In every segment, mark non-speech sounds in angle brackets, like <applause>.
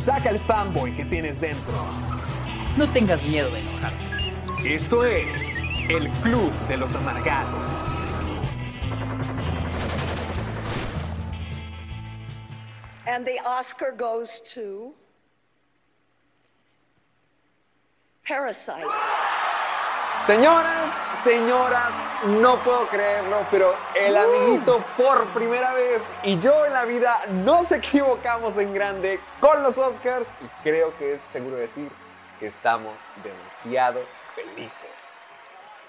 Saca el fanboy que tienes dentro. No tengas miedo de enojarte. Esto es el Club de los Amargados. And the Oscar goes to Parasite. Señoras, señoras, no puedo creerlo, pero el amiguito por primera vez y yo en la vida nos equivocamos en grande con los Oscars y creo que es seguro decir que estamos demasiado felices.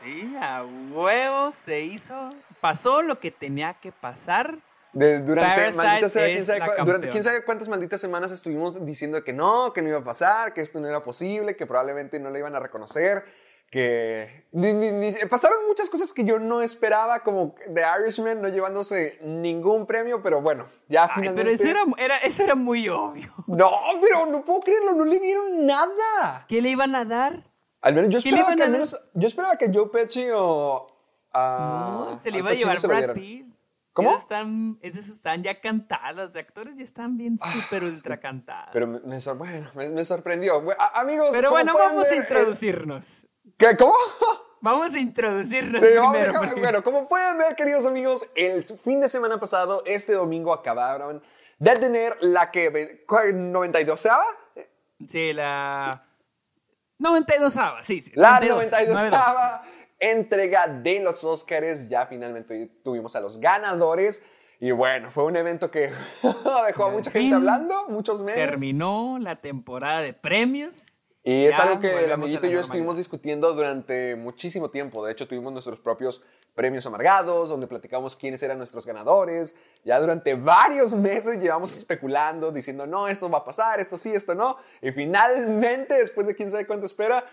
Sí, a huevo se hizo. Pasó lo que tenía que pasar. De- durante, Parasite maldita sea, quién sabe, durante quién sabe cuántas malditas semanas estuvimos diciendo que no, que no iba a pasar, que esto no era posible, que probablemente no le iban a reconocer, que... ni- ni- ni- pasaron muchas cosas que yo no esperaba, como The Irishman no llevándose ningún premio, pero bueno, ya Ay, finalmente... pero eso era, era- eso era muy obvio. No, pero no puedo creerlo, no le dieron nada. ¿Qué le iban a dar? Al menos yo ¿Qué le esperaba que al menos... Yo esperaba que Joe Pesci o... a- No, se le iba a llevar Brad. Pitt. ¿Cómo? Esas están, esas están ya cantadas, los actores ya están bien súper ultra cantadas. Pero me, me bueno, me, me sorprendió. A- amigos, Pero bueno, vamos a ver, introducirnos. ¿Qué? ¿Cómo? Vamos a introducirnos Sí, vamos, primero. porque- bueno, como pueden ver, queridos amigos, el fin de semana pasado, este domingo, acabaron de tener la que... ¿cuál? ¿92ava? Sí, la 92 sí, sí. La 92, 92ava entrega de los Oscars. Ya finalmente tuvimos a los ganadores. Y bueno, fue un evento que <laughs> dejó a mucha gente hablando, muchos memes. Terminó la temporada de premios. Y es Ya algo que el amiguito y yo normalidad. estuvimos discutiendo durante muchísimo tiempo. De hecho, tuvimos nuestros propios premios amargados, donde platicamos quiénes eran nuestros ganadores. Ya durante varios meses llevamos especulando, diciendo, no, esto va a pasar, esto sí, esto no. Y finalmente, después de quién sabe cuánto espera,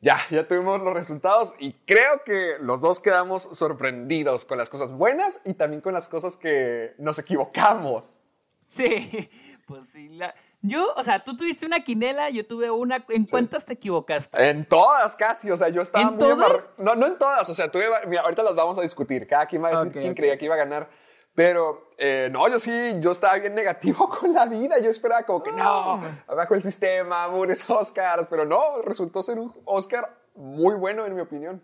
ya, ya tuvimos los resultados y creo que los dos quedamos sorprendidos con las cosas buenas y también con las cosas que nos equivocamos. Sí, <laughs> pues sí. la- Yo, o sea, tú tuviste una quinela, yo tuve una. ¿En cuántas te equivocaste? En todas casi, o sea, yo estaba ¿En muy todas? No, no en todas, o sea, tuve, mira, ahorita las vamos a discutir, cada quien va a decir Ok, quién ok. creía que iba a ganar, pero eh, no, yo sí, yo estaba bien negativo <laughs> con la vida, yo esperaba como que no, abajo el sistema, mures Oscars, pero no, resultó ser un Oscar muy bueno en mi opinión.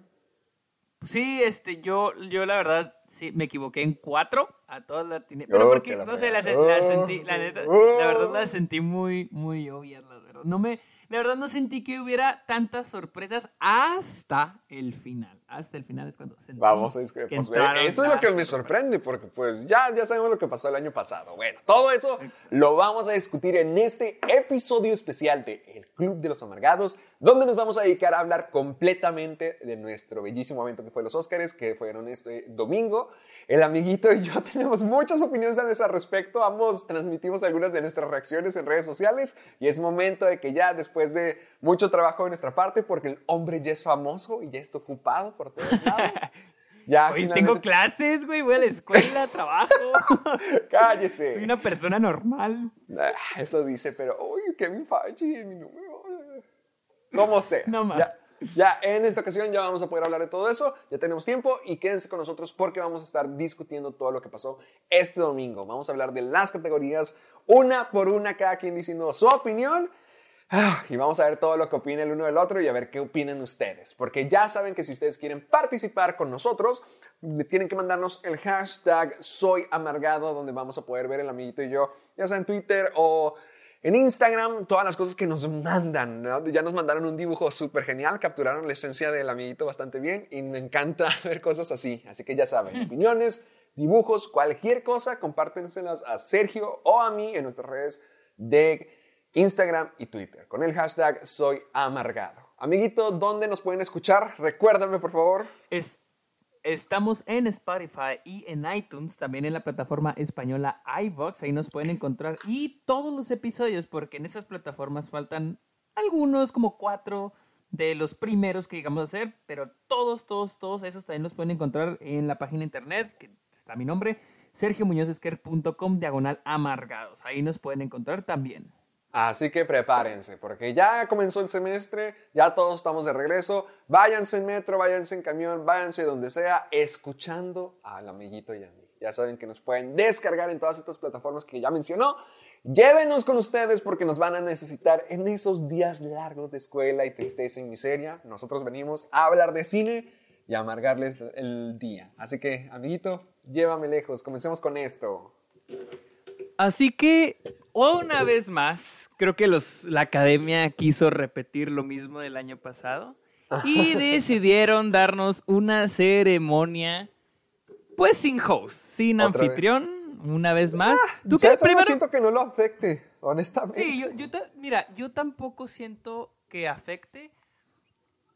Sí, este, yo, yo la verdad, sí, me equivoqué en cuatro. A todas las tiene. Pero Oh, porque, que la no sé, las Oh, sentí, la neta, oh. la verdad las sentí muy, muy obvias, la verdad. No me, la verdad no sentí que hubiera tantas sorpresas hasta el final. Hasta el final es cuando sentí Vamos a discutir. Pues, eso es lo que me sorpresas. sorprende, porque pues ya, ya sabemos lo que pasó el año pasado. Bueno, todo eso lo vamos a discutir en este episodio especial de El Club de los Amargados, donde nos vamos a dedicar a hablar completamente de nuestro bellísimo evento que fue los Óscares, que fueron este domingo. El amiguito y yo <laughs> tenemos muchas opiniones al respecto. Ambos transmitimos algunas de nuestras reacciones en redes sociales y es momento de que ya después de mucho trabajo de nuestra parte, porque el hombre ya es famoso y ya está ocupado por todos lados. <laughs> Ya, Oye, finalmente- tengo clases, güey, voy a la escuela, <laughs> trabajo. Cállese. Soy una persona normal. Ah, Eso dice, pero, uy, Kevin Feige, mi número. Como sea. No más. Ya, ya en esta ocasión ya vamos a poder hablar de todo eso. Ya tenemos tiempo y quédense con nosotros porque vamos a estar discutiendo todo lo que pasó este domingo. Vamos a hablar de las categorías una por una, cada quien diciendo su opinión. Ah, Y vamos a ver todo lo que opina el uno del otro y a ver qué opinan ustedes. Porque ya saben que si ustedes quieren participar con nosotros, tienen que mandarnos el hashtag Soy Amargado, donde vamos a poder ver el amiguito y yo, ya sea en Twitter o en Instagram, todas las cosas que nos mandan. ¿no? Ya nos mandaron un dibujo súper genial, capturaron la esencia del amiguito bastante bien y me encanta <laughs> ver cosas así. Así que ya saben, opiniones, dibujos, cualquier cosa, compártenselas a Sergio o a mí en nuestras redes de Instagram y Twitter con el hashtag Soy Amargado. Amiguito, ¿dónde nos pueden escuchar? Recuérdame, por favor. Es- estamos en Spotify y en iTunes, también en la plataforma española iVox, ahí nos pueden encontrar. Y todos los episodios, porque en esas plataformas faltan algunos, como cuatro de los primeros que llegamos a hacer, pero todos, todos, todos esos también los pueden encontrar en la página internet, que está mi nombre, sergiomuñozesquer.com, diagonal amargados, ahí nos pueden encontrar también. Así que prepárense, porque ya comenzó el semestre, ya todos estamos de regreso. Váyanse en metro, váyanse en camión, váyanse donde sea, escuchando al amiguito y a mí. Ya saben que nos pueden descargar en todas estas plataformas que ya mencionó. Llévenos con ustedes porque nos van a necesitar en esos días largos de escuela y tristeza y miseria. Nosotros venimos a hablar de cine y a amargarles el día. Así que, amiguito, llévame lejos. Comencemos con esto. Así que, una vez más, creo que los, la academia quiso repetir lo mismo del año pasado y <laughs> decidieron darnos una ceremonia, pues sin host, sin Otra vez. anfitrión, una vez más. ¿Tú Ya eso Primero, siento que no lo afecte, honestamente. sí, yo, yo ta- mira, yo tampoco siento que afecte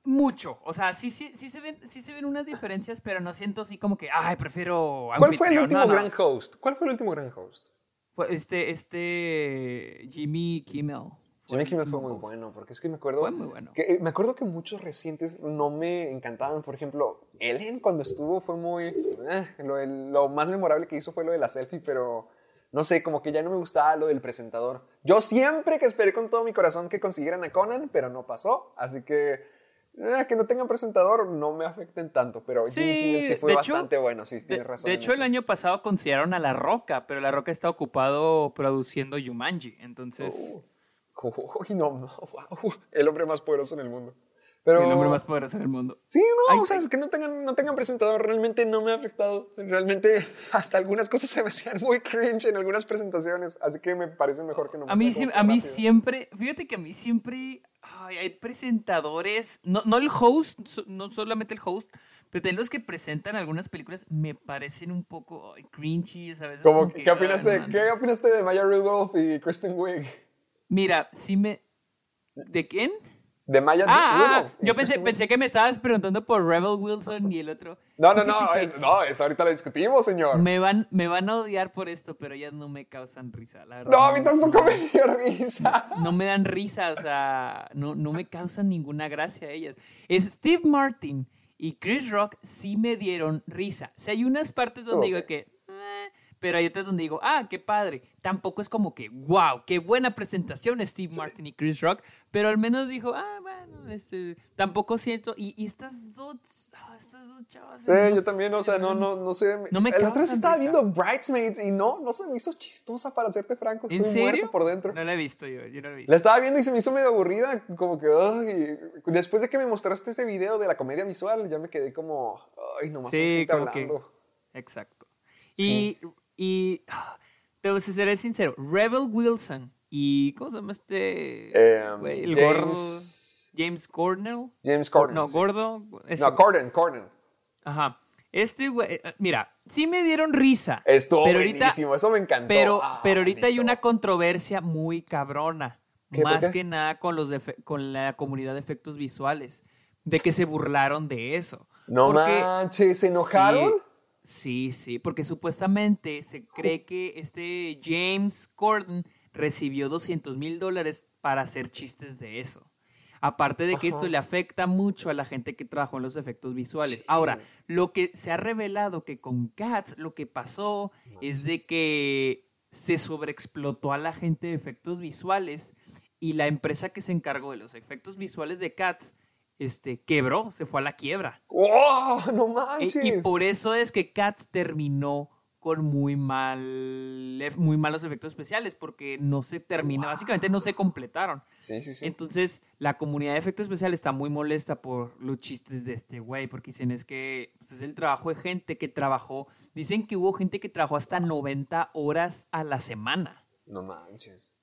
mucho. O sea, sí, sí, sí, se ven, sí se ven unas diferencias, pero no siento así como que, ay, prefiero ¿Cuál fue el anfitrión". último No, no. gran host? ¿Cuál fue el último gran host? Fue este, este Jimmy Kimmel. Jimmy el Kimmel fue muy bueno, porque es que me acuerdo. Fue muy bueno. que- eh, me acuerdo que muchos recientes no me encantaban. Por ejemplo, Ellen cuando estuvo fue muy. eh, lo, lo más memorable que hizo fue lo de la selfie, pero no sé, como que ya no me gustaba lo del presentador. Yo siempre que esperé con todo mi corazón que consiguieran a Conan, pero no pasó. Así que. Eh, que no tengan presentador no me afecten tanto, pero Sí, Jimmy Kimmel sí fue de hecho- bastante bueno, sí, De, razón. hecho, el año pasado consideraron a La Roca, pero La Roca está ocupado produciendo Yumanji. Entonces, Uy, no, no, <laughs> wow, el hombre más poderoso en el mundo. Pero, el hombre más poderoso en el mundo. Sí, no, Ay, o sea, ay. es que no tengan, no tengan presentador, realmente no me ha afectado. Realmente <laughs> hasta algunas cosas se me hacían muy cringe en algunas presentaciones, así que me parece mejor que no me A mí, a mí siempre, fíjate que a mí siempre ay, hay presentadores, no, no el host, no solamente el host, pero también los que presentan algunas películas me parecen un poco cringy, veces. Como, como ¿qué, que, opinaste, ¿Qué opinaste de Maya Rudolph y Kristen Wiig? Mira, sí me... ¿De quién? De Maya Ah, ah, y yo pensé, pensé que me estabas preguntando por Rebel Wilson y el otro. No, no, no, <laughs> es, no, eso ahorita lo discutimos, señor. Me van, me van a odiar por esto, pero ellas no me causan risa, la verdad. No, a mí tampoco me dio risa. No me dan risa, o sea, no, no me causan ninguna gracia ellas. Es Steve Martin y Chris Rock sí me dieron risa. O sea, hay unas partes donde digo que... Pero hay otras donde digo, ah, qué padre. Tampoco es como que, wow, qué buena presentación Steve Martin y Chris Rock. Pero al menos dijo, ah, bueno, este, tampoco siento. Y, y estas dos, ah, estas dos chavas. Sí, no yo también, o sea, no, no, no sé. No me el otro día causan estaba viendo Bridesmaids y no, no se me hizo chistosa para hacerte franco. ¿En Estoy serio? muerto por dentro. No la he visto yo, yo no la he visto. La estaba viendo y se me hizo medio aburrida, como que, ay, después de que me mostraste ese video de la comedia visual, ya me quedé como, ay, nomás Sí, como que- hablando. Exacto. Sí. Y, y ah, te seré sincero, Rebel Wilson y ¿cómo se llama este Em, el James- gordo James Cornell? James. No, sí. gordo. ese. No, Corden, Corden. Ajá. Este güey, eh, mira, sí me dieron risa. Estuvo pero ahorita, buenísimo, eso me encantó. pero, Ah, pero ahorita hay una controversia muy cabrona. ¿Qué, por Más que nada con, los con la comunidad de efectos visuales. De que se burlaron de eso. No Porque- manches, ¿se enojaron? Sí, sí, porque supuestamente se cree que este James Corden recibió 200 mil dólares para hacer chistes de eso. Aparte de que esto le afecta mucho a la gente que trabajó en los efectos visuales. Ahora, lo que se ha revelado que con Cats lo que pasó es de que se sobreexplotó a la gente de efectos visuales y la empresa que se encargó de los efectos visuales de Cats este, quebró, se fue a la quiebra. ¡Oh, no E- manches! Y por eso es que Cats terminó con muy mal muy malos efectos especiales porque no se termina, básicamente no se completaron. Sí, sí, sí. Entonces, la comunidad de efectos especiales está muy molesta por los chistes de este güey, porque dicen es que pues, es el trabajo de gente que trabajó, dicen que hubo gente que trabajó hasta 90 horas a la semana. No manches.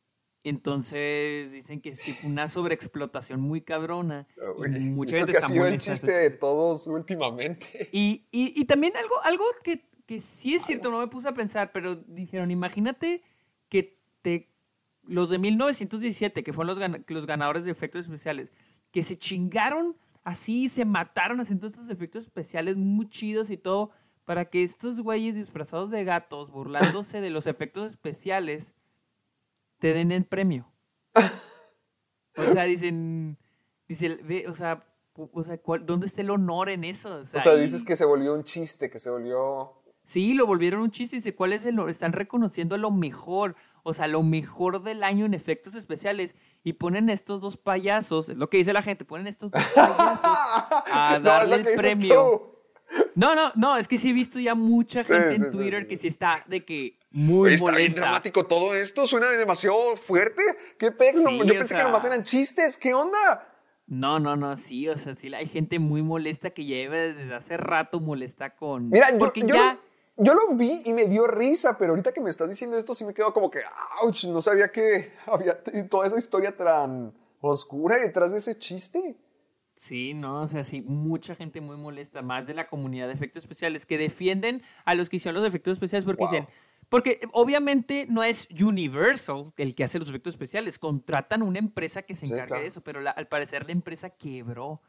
Entonces, dicen que sí fue una sobreexplotación muy cabrona. y Uy, mucha eso gente que ha sido el chiste de todos últimamente. Y, y- y también algo, algo que, que sí es cierto, no me puse a pensar, pero dijeron, imagínate que te, los de 1917, que fueron los, los ganadores de efectos especiales, que se chingaron así, se mataron haciendo estos efectos especiales muy chidos y todo, para que estos güeyes disfrazados de gatos, <laughs> burlándose de los efectos especiales, te den el premio. <laughs> O sea, dicen, dice, ve, o sea, o sea, ¿cuál- ¿dónde está el honor en eso? O sea, dices que se volvió un chiste, que se volvió... Sí, lo volvieron un chiste. Dice, ¿cuál es el? Están reconociendo lo mejor. O sea, lo mejor del año en efectos especiales. Y ponen estos dos payasos. Es lo que dice la gente. Ponen estos dos <laughs> payasos a darle el premio. No, no, no. Es que sí he visto ya mucha gente sí, en sí, Twitter sí, que sí está de que muy está bien molesta. dramático todo esto, suena demasiado fuerte. ¿Qué pex? No, yo pensé sea- que nomás eran chistes, ¿qué onda? No, no, no, sí. O sea, sí hay gente muy molesta que lleva desde hace rato molesta con. Mira, yo, Porque yo ya. lo, yo lo vi y me dio risa, pero ahorita que me estás diciendo esto sí me quedo como que, ouch, no sabía que había <laughs> toda esa historia tan oscura detrás de ese chiste. Sí, no, o sea, sí, mucha gente muy molesta, más de la comunidad de efectos especiales, que defienden a los que hicieron los efectos especiales porque Wow. dicen, porque eh, obviamente no es Universal el que hace los efectos especiales, contratan una empresa que se Sí, claro. de eso, pero la- al parecer la empresa quebró.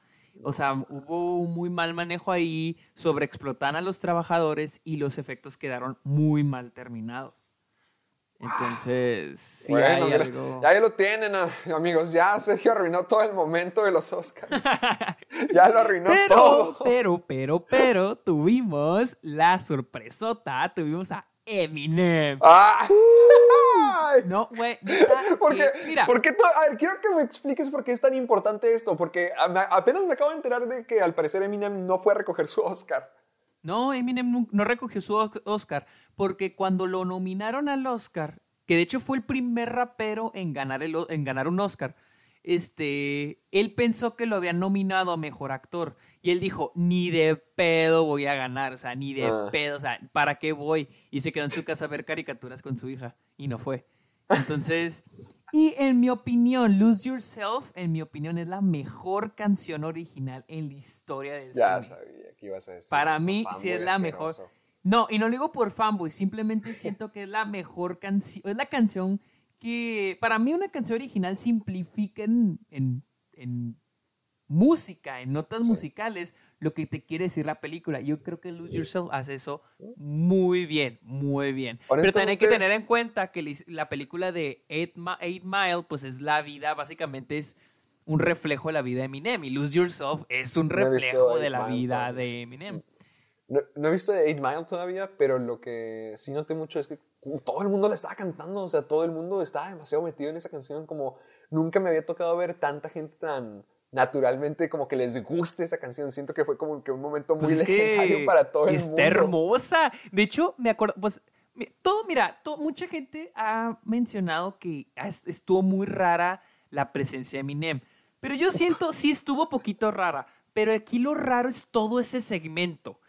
O sea, hubo un muy mal manejo ahí, sobreexplotan a los trabajadores y los efectos quedaron muy mal terminados. Entonces, sí bueno, hay mira, algo... ya ahí lo tienen, ah, amigos. Ya Sergio arruinó todo el momento de los Oscars. <laughs> ya lo arruinó Pero, todo. pero, pero, pero, tuvimos la sorpresota, tuvimos a Eminem. ¡Ay! <laughs> No, güey, neta, <laughs> ¿Por qué? que- mira, ¿Por qué to- a ver, quiero que me expliques por qué es tan importante esto. Porque apenas me acabo de enterar de que al parecer Eminem no fue a recoger su Oscar. no, Eminem no, recogió su Os- Oscar, porque cuando lo nominaron al Oscar, que de hecho fue el primer rapero en ganar, el, en ganar un Oscar, este, él pensó que lo habían nominado a Mejor Actor, y él dijo, ni de pedo voy a ganar, o sea, ni de Ah. pedo, o sea, ¿para qué voy? Y se quedó en su casa a ver caricaturas con su hija, y no fue. Entonces, y en mi opinión, Lose Yourself, en mi opinión, es la mejor canción original en la historia del Ya cine. sabía que ibas a decir. Para eso, mí, sí es la mejor. No, y no lo digo por fanboy, simplemente siento que es la mejor canción. Es la canción que, para mí, una canción original simplifica en, en- en música, en notas musicales, lo que te quiere decir la película. Yo creo que Lose Yourself hace eso muy bien, muy bien. Pero también hay que tener en cuenta que la- la película de Eight, Ma- Eight Mile, pues es la vida, básicamente es un reflejo de la vida de Eminem. Y Lose Yourself es un No reflejo de Eight la Mile vida todavía. de Eminem. No, no he visto 8 Mile todavía, pero lo que sí noté mucho es que todo el mundo la estaba cantando, o sea, todo el mundo estaba demasiado metido en esa canción, como nunca me había tocado ver tanta gente tan naturalmente como que les guste esa canción. Siento que fue como que un momento muy Pues legendario para todo el está mundo. hermosa. De hecho, me acuerdo, pues, todo, mira, mucha gente ha mencionado que es- estuvo muy rara la presencia de Eminem. Pero yo siento, sí estuvo poquito rara. Pero aquí lo raro es todo ese segmento.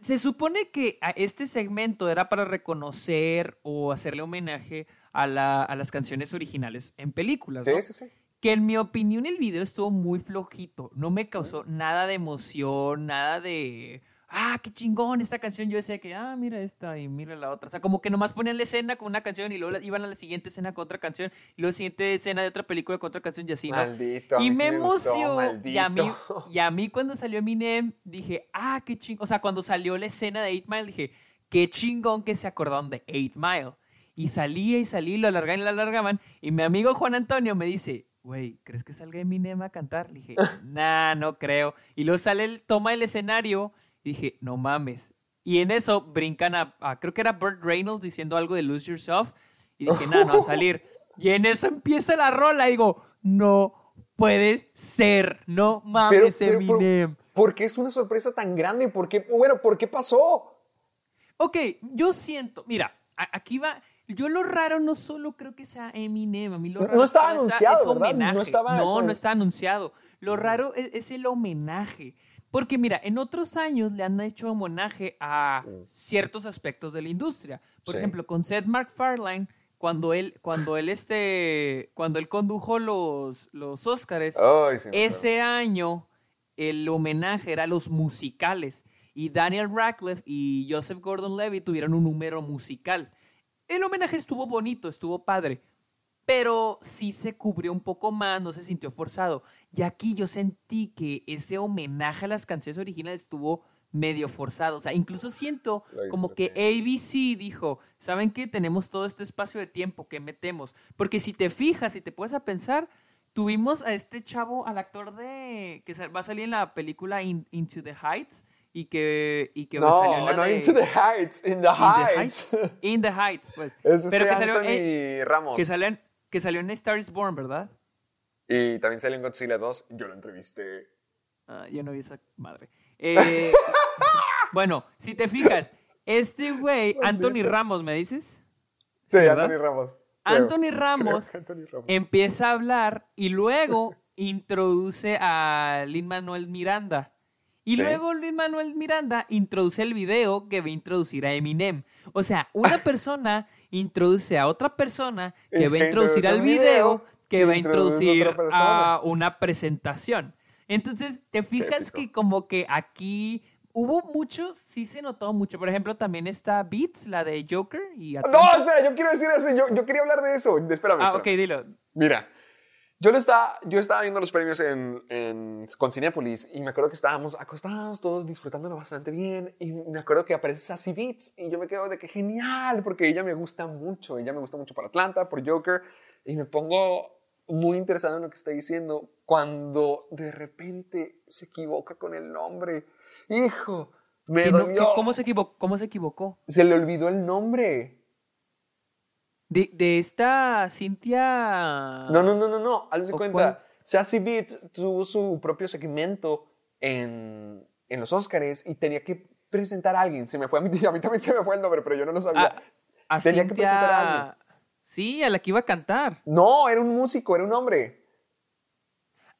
Se supone que a este segmento era para reconocer o hacerle homenaje a, la- a las canciones originales en películas. Sí, sí, sí. Que en mi opinión el video estuvo muy flojito. No me causó nada de emoción, nada de. Ah, qué chingón esta canción. Yo decía que, ah, mira esta y mira la otra. O sea, como que nomás ponían la escena con una canción y luego iban a la siguiente escena con otra canción y luego la siguiente escena de otra película con otra canción y así, ¿no? Maldito, a y mí sí me me emocionó. y, a mí, y a mí cuando salió Eminem dije, ah, qué chingón. O sea, cuando salió la escena de 8 Mile dije, qué chingón que se acordaron de 8 Mile. Y salía y salía, y lo alargaban y lo alargaban. Y mi amigo Juan Antonio me dice, güey, ¿crees que salga Eminem a cantar? Le dije, nah, no creo. Y luego sale el toma del escenario y dije, no mames. Y en eso brincan a, a- creo que era Burt Reynolds diciendo algo de Lose Yourself. Y dije, nah, no va a salir. <laughs> Y en eso empieza la rola y digo, no puede ser, no mames, pero, pero, Eminem. ¿por qué es una sorpresa tan grande? ¿Por qué, bueno, ¿por qué pasó? Ok, yo siento, mira, aquí va. Yo lo raro no solo creo que sea Eminem, a mí lo No- raro no es estaba anunciado. No estaba- no, no está anunciado. Lo raro es, es el homenaje. Porque mira, en otros años le han hecho homenaje a ciertos aspectos de la industria. Por Sí. ejemplo, con Seth MacFarlane, cuando él, cuando él este, cuando él condujo los, los Óscares, sí ese año el homenaje era a los musicales y Daniel Radcliffe y Joseph Gordon-Levitt tuvieron un número musical. El homenaje estuvo bonito, estuvo padre, pero sí se cubrió un poco más, no se sintió forzado. Y aquí yo sentí que ese homenaje a las canciones originales estuvo medio forzado. O sea, incluso siento como que ABC dijo, ¿saben qué? Tenemos todo este espacio de tiempo que metemos. Porque si te fijas, si te puedes a pensar, tuvimos a este chavo, al actor de que va a salir en la película In- Into the Heights y que, y que No, salió la no, de- Into the Heights, In the In the Heights. In the Heights, pues. Es Pero este que salió, Anthony en, Ramos. que, salió en, que salió en Star is Born, ¿verdad? Y también salió en Godzilla 2. Yo lo entrevisté. Ah, yo no vi esa madre. Eh, <laughs> bueno, si te fijas, este güey, Anthony Ramos, ¿me dices? Sí, ¿Verdad? Anthony Ramos. Anthony Ramos Anthony Ramos. empieza a hablar y luego introduce a Lin Manuel Miranda. Y Sí. luego Lin Manuel Miranda introduce el video que va a introducir a Eminem. O sea, una <laughs> persona introduce a otra persona que Y va a introducir al video video que va a introducir a una presentación. Entonces, te fijas que como que aquí hubo muchos, sí se notó mucho. Por ejemplo, también está Beats, la de Joker y No, espera, yo quiero decir eso. Yo, yo quería hablar de eso. Espérame. Ah, espérame. ok, dilo. Mira, yo, lo estaba, yo estaba viendo los premios en, en, con Cinepolis y me acuerdo que estábamos acostados todos disfrutándolo bastante bien y me acuerdo que aparece Sassy Beats y yo me quedo de que genial porque ella me gusta mucho, ella me gusta mucho por Atlanta, por Joker y me pongo muy interesado en lo que está diciendo cuando de repente se equivoca con el nombre. Hijo, me no- que- ¿cómo, se equivocó, ¿Cómo se equivocó? Se le olvidó el nombre. De, de esta Cintia. No, no, no, no, no. Haz de ¿O cuenta. cuál? Sassy Beats tuvo su propio segmento en, en los Oscars y tenía que presentar a alguien. Se me fue a mí, <laughs> a mí también se me fue el nombre, pero yo no lo sabía. A, a Tenía que presentar a alguien. Sí, a la que iba a cantar. No, era un músico, era un hombre.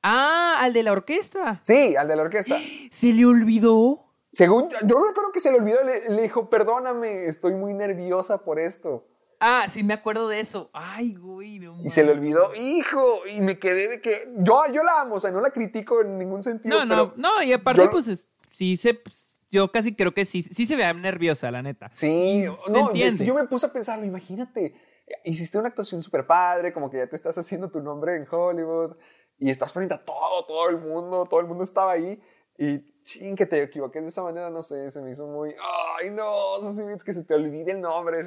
Ah, al de la orquesta. Sí, al de la orquesta. <gasps> Se le olvidó. Según yo, yo recuerdo que se le olvidó, le, le dijo, perdóname, estoy muy nerviosa por esto. Ah, sí, me acuerdo de eso. Ay, güey, no Y se le olvidó, hijo, y me quedé de que yo, yo la amo, o sea, no la critico en ningún sentido. No, no, pero no, y aparte, yo- pues es- sí se. pues, Yo casi creo que sí, sí se ve nerviosa, la neta. Sí, no, es que yo me puse a pensarlo, imagínate, hiciste una actuación súper padre, como que ya te estás haciendo tu nombre en Hollywood y estás frente a todo, todo el mundo, todo el mundo estaba ahí y ching, que te equivoques de esa manera, no sé, se me hizo muy, ay no, Sassy Beats, que se te olvide el nombre,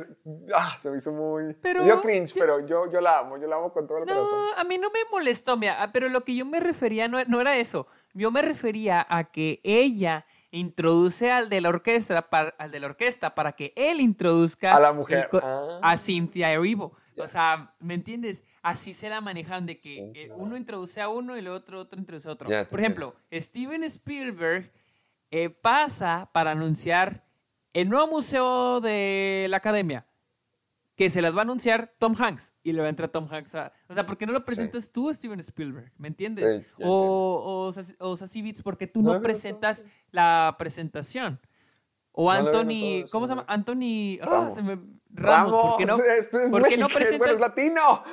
ah, se me hizo muy, Pero- me dio cringe, pero yo, yo la amo, yo la amo con todo el corazón. No, a mí no me molestó, mira, ah, pero lo que yo me refería no, no era eso. Yo me refería a que ella introduce al de la orquesta para, al de la orquesta para que él introduzca A la mujer. el Ah. a Cynthia Erivo. O sea, ¿me entiendes? Así se la manejan de que Sí, eh, claro. uno introduce a uno y el otro otro introduce a otro. Por ejemplo, Steven Spielberg eh, pasa para anunciar el nuevo museo de la academia que se las va a anunciar Tom Hanks y le va a entrar Tom Hanks a... O sea, ¿por qué no lo presentas tú, Steven Spielberg? ¿Me entiendes? Sí, o, o, Sassy- o Sassy Beats, porque tú No presentas la presentación. O No Anthony... ¿Cómo se llama? Anthony... ah, se me- Ramos, ¿por qué no, <laughs> es ¿por qué no presentas... bueno, es latino.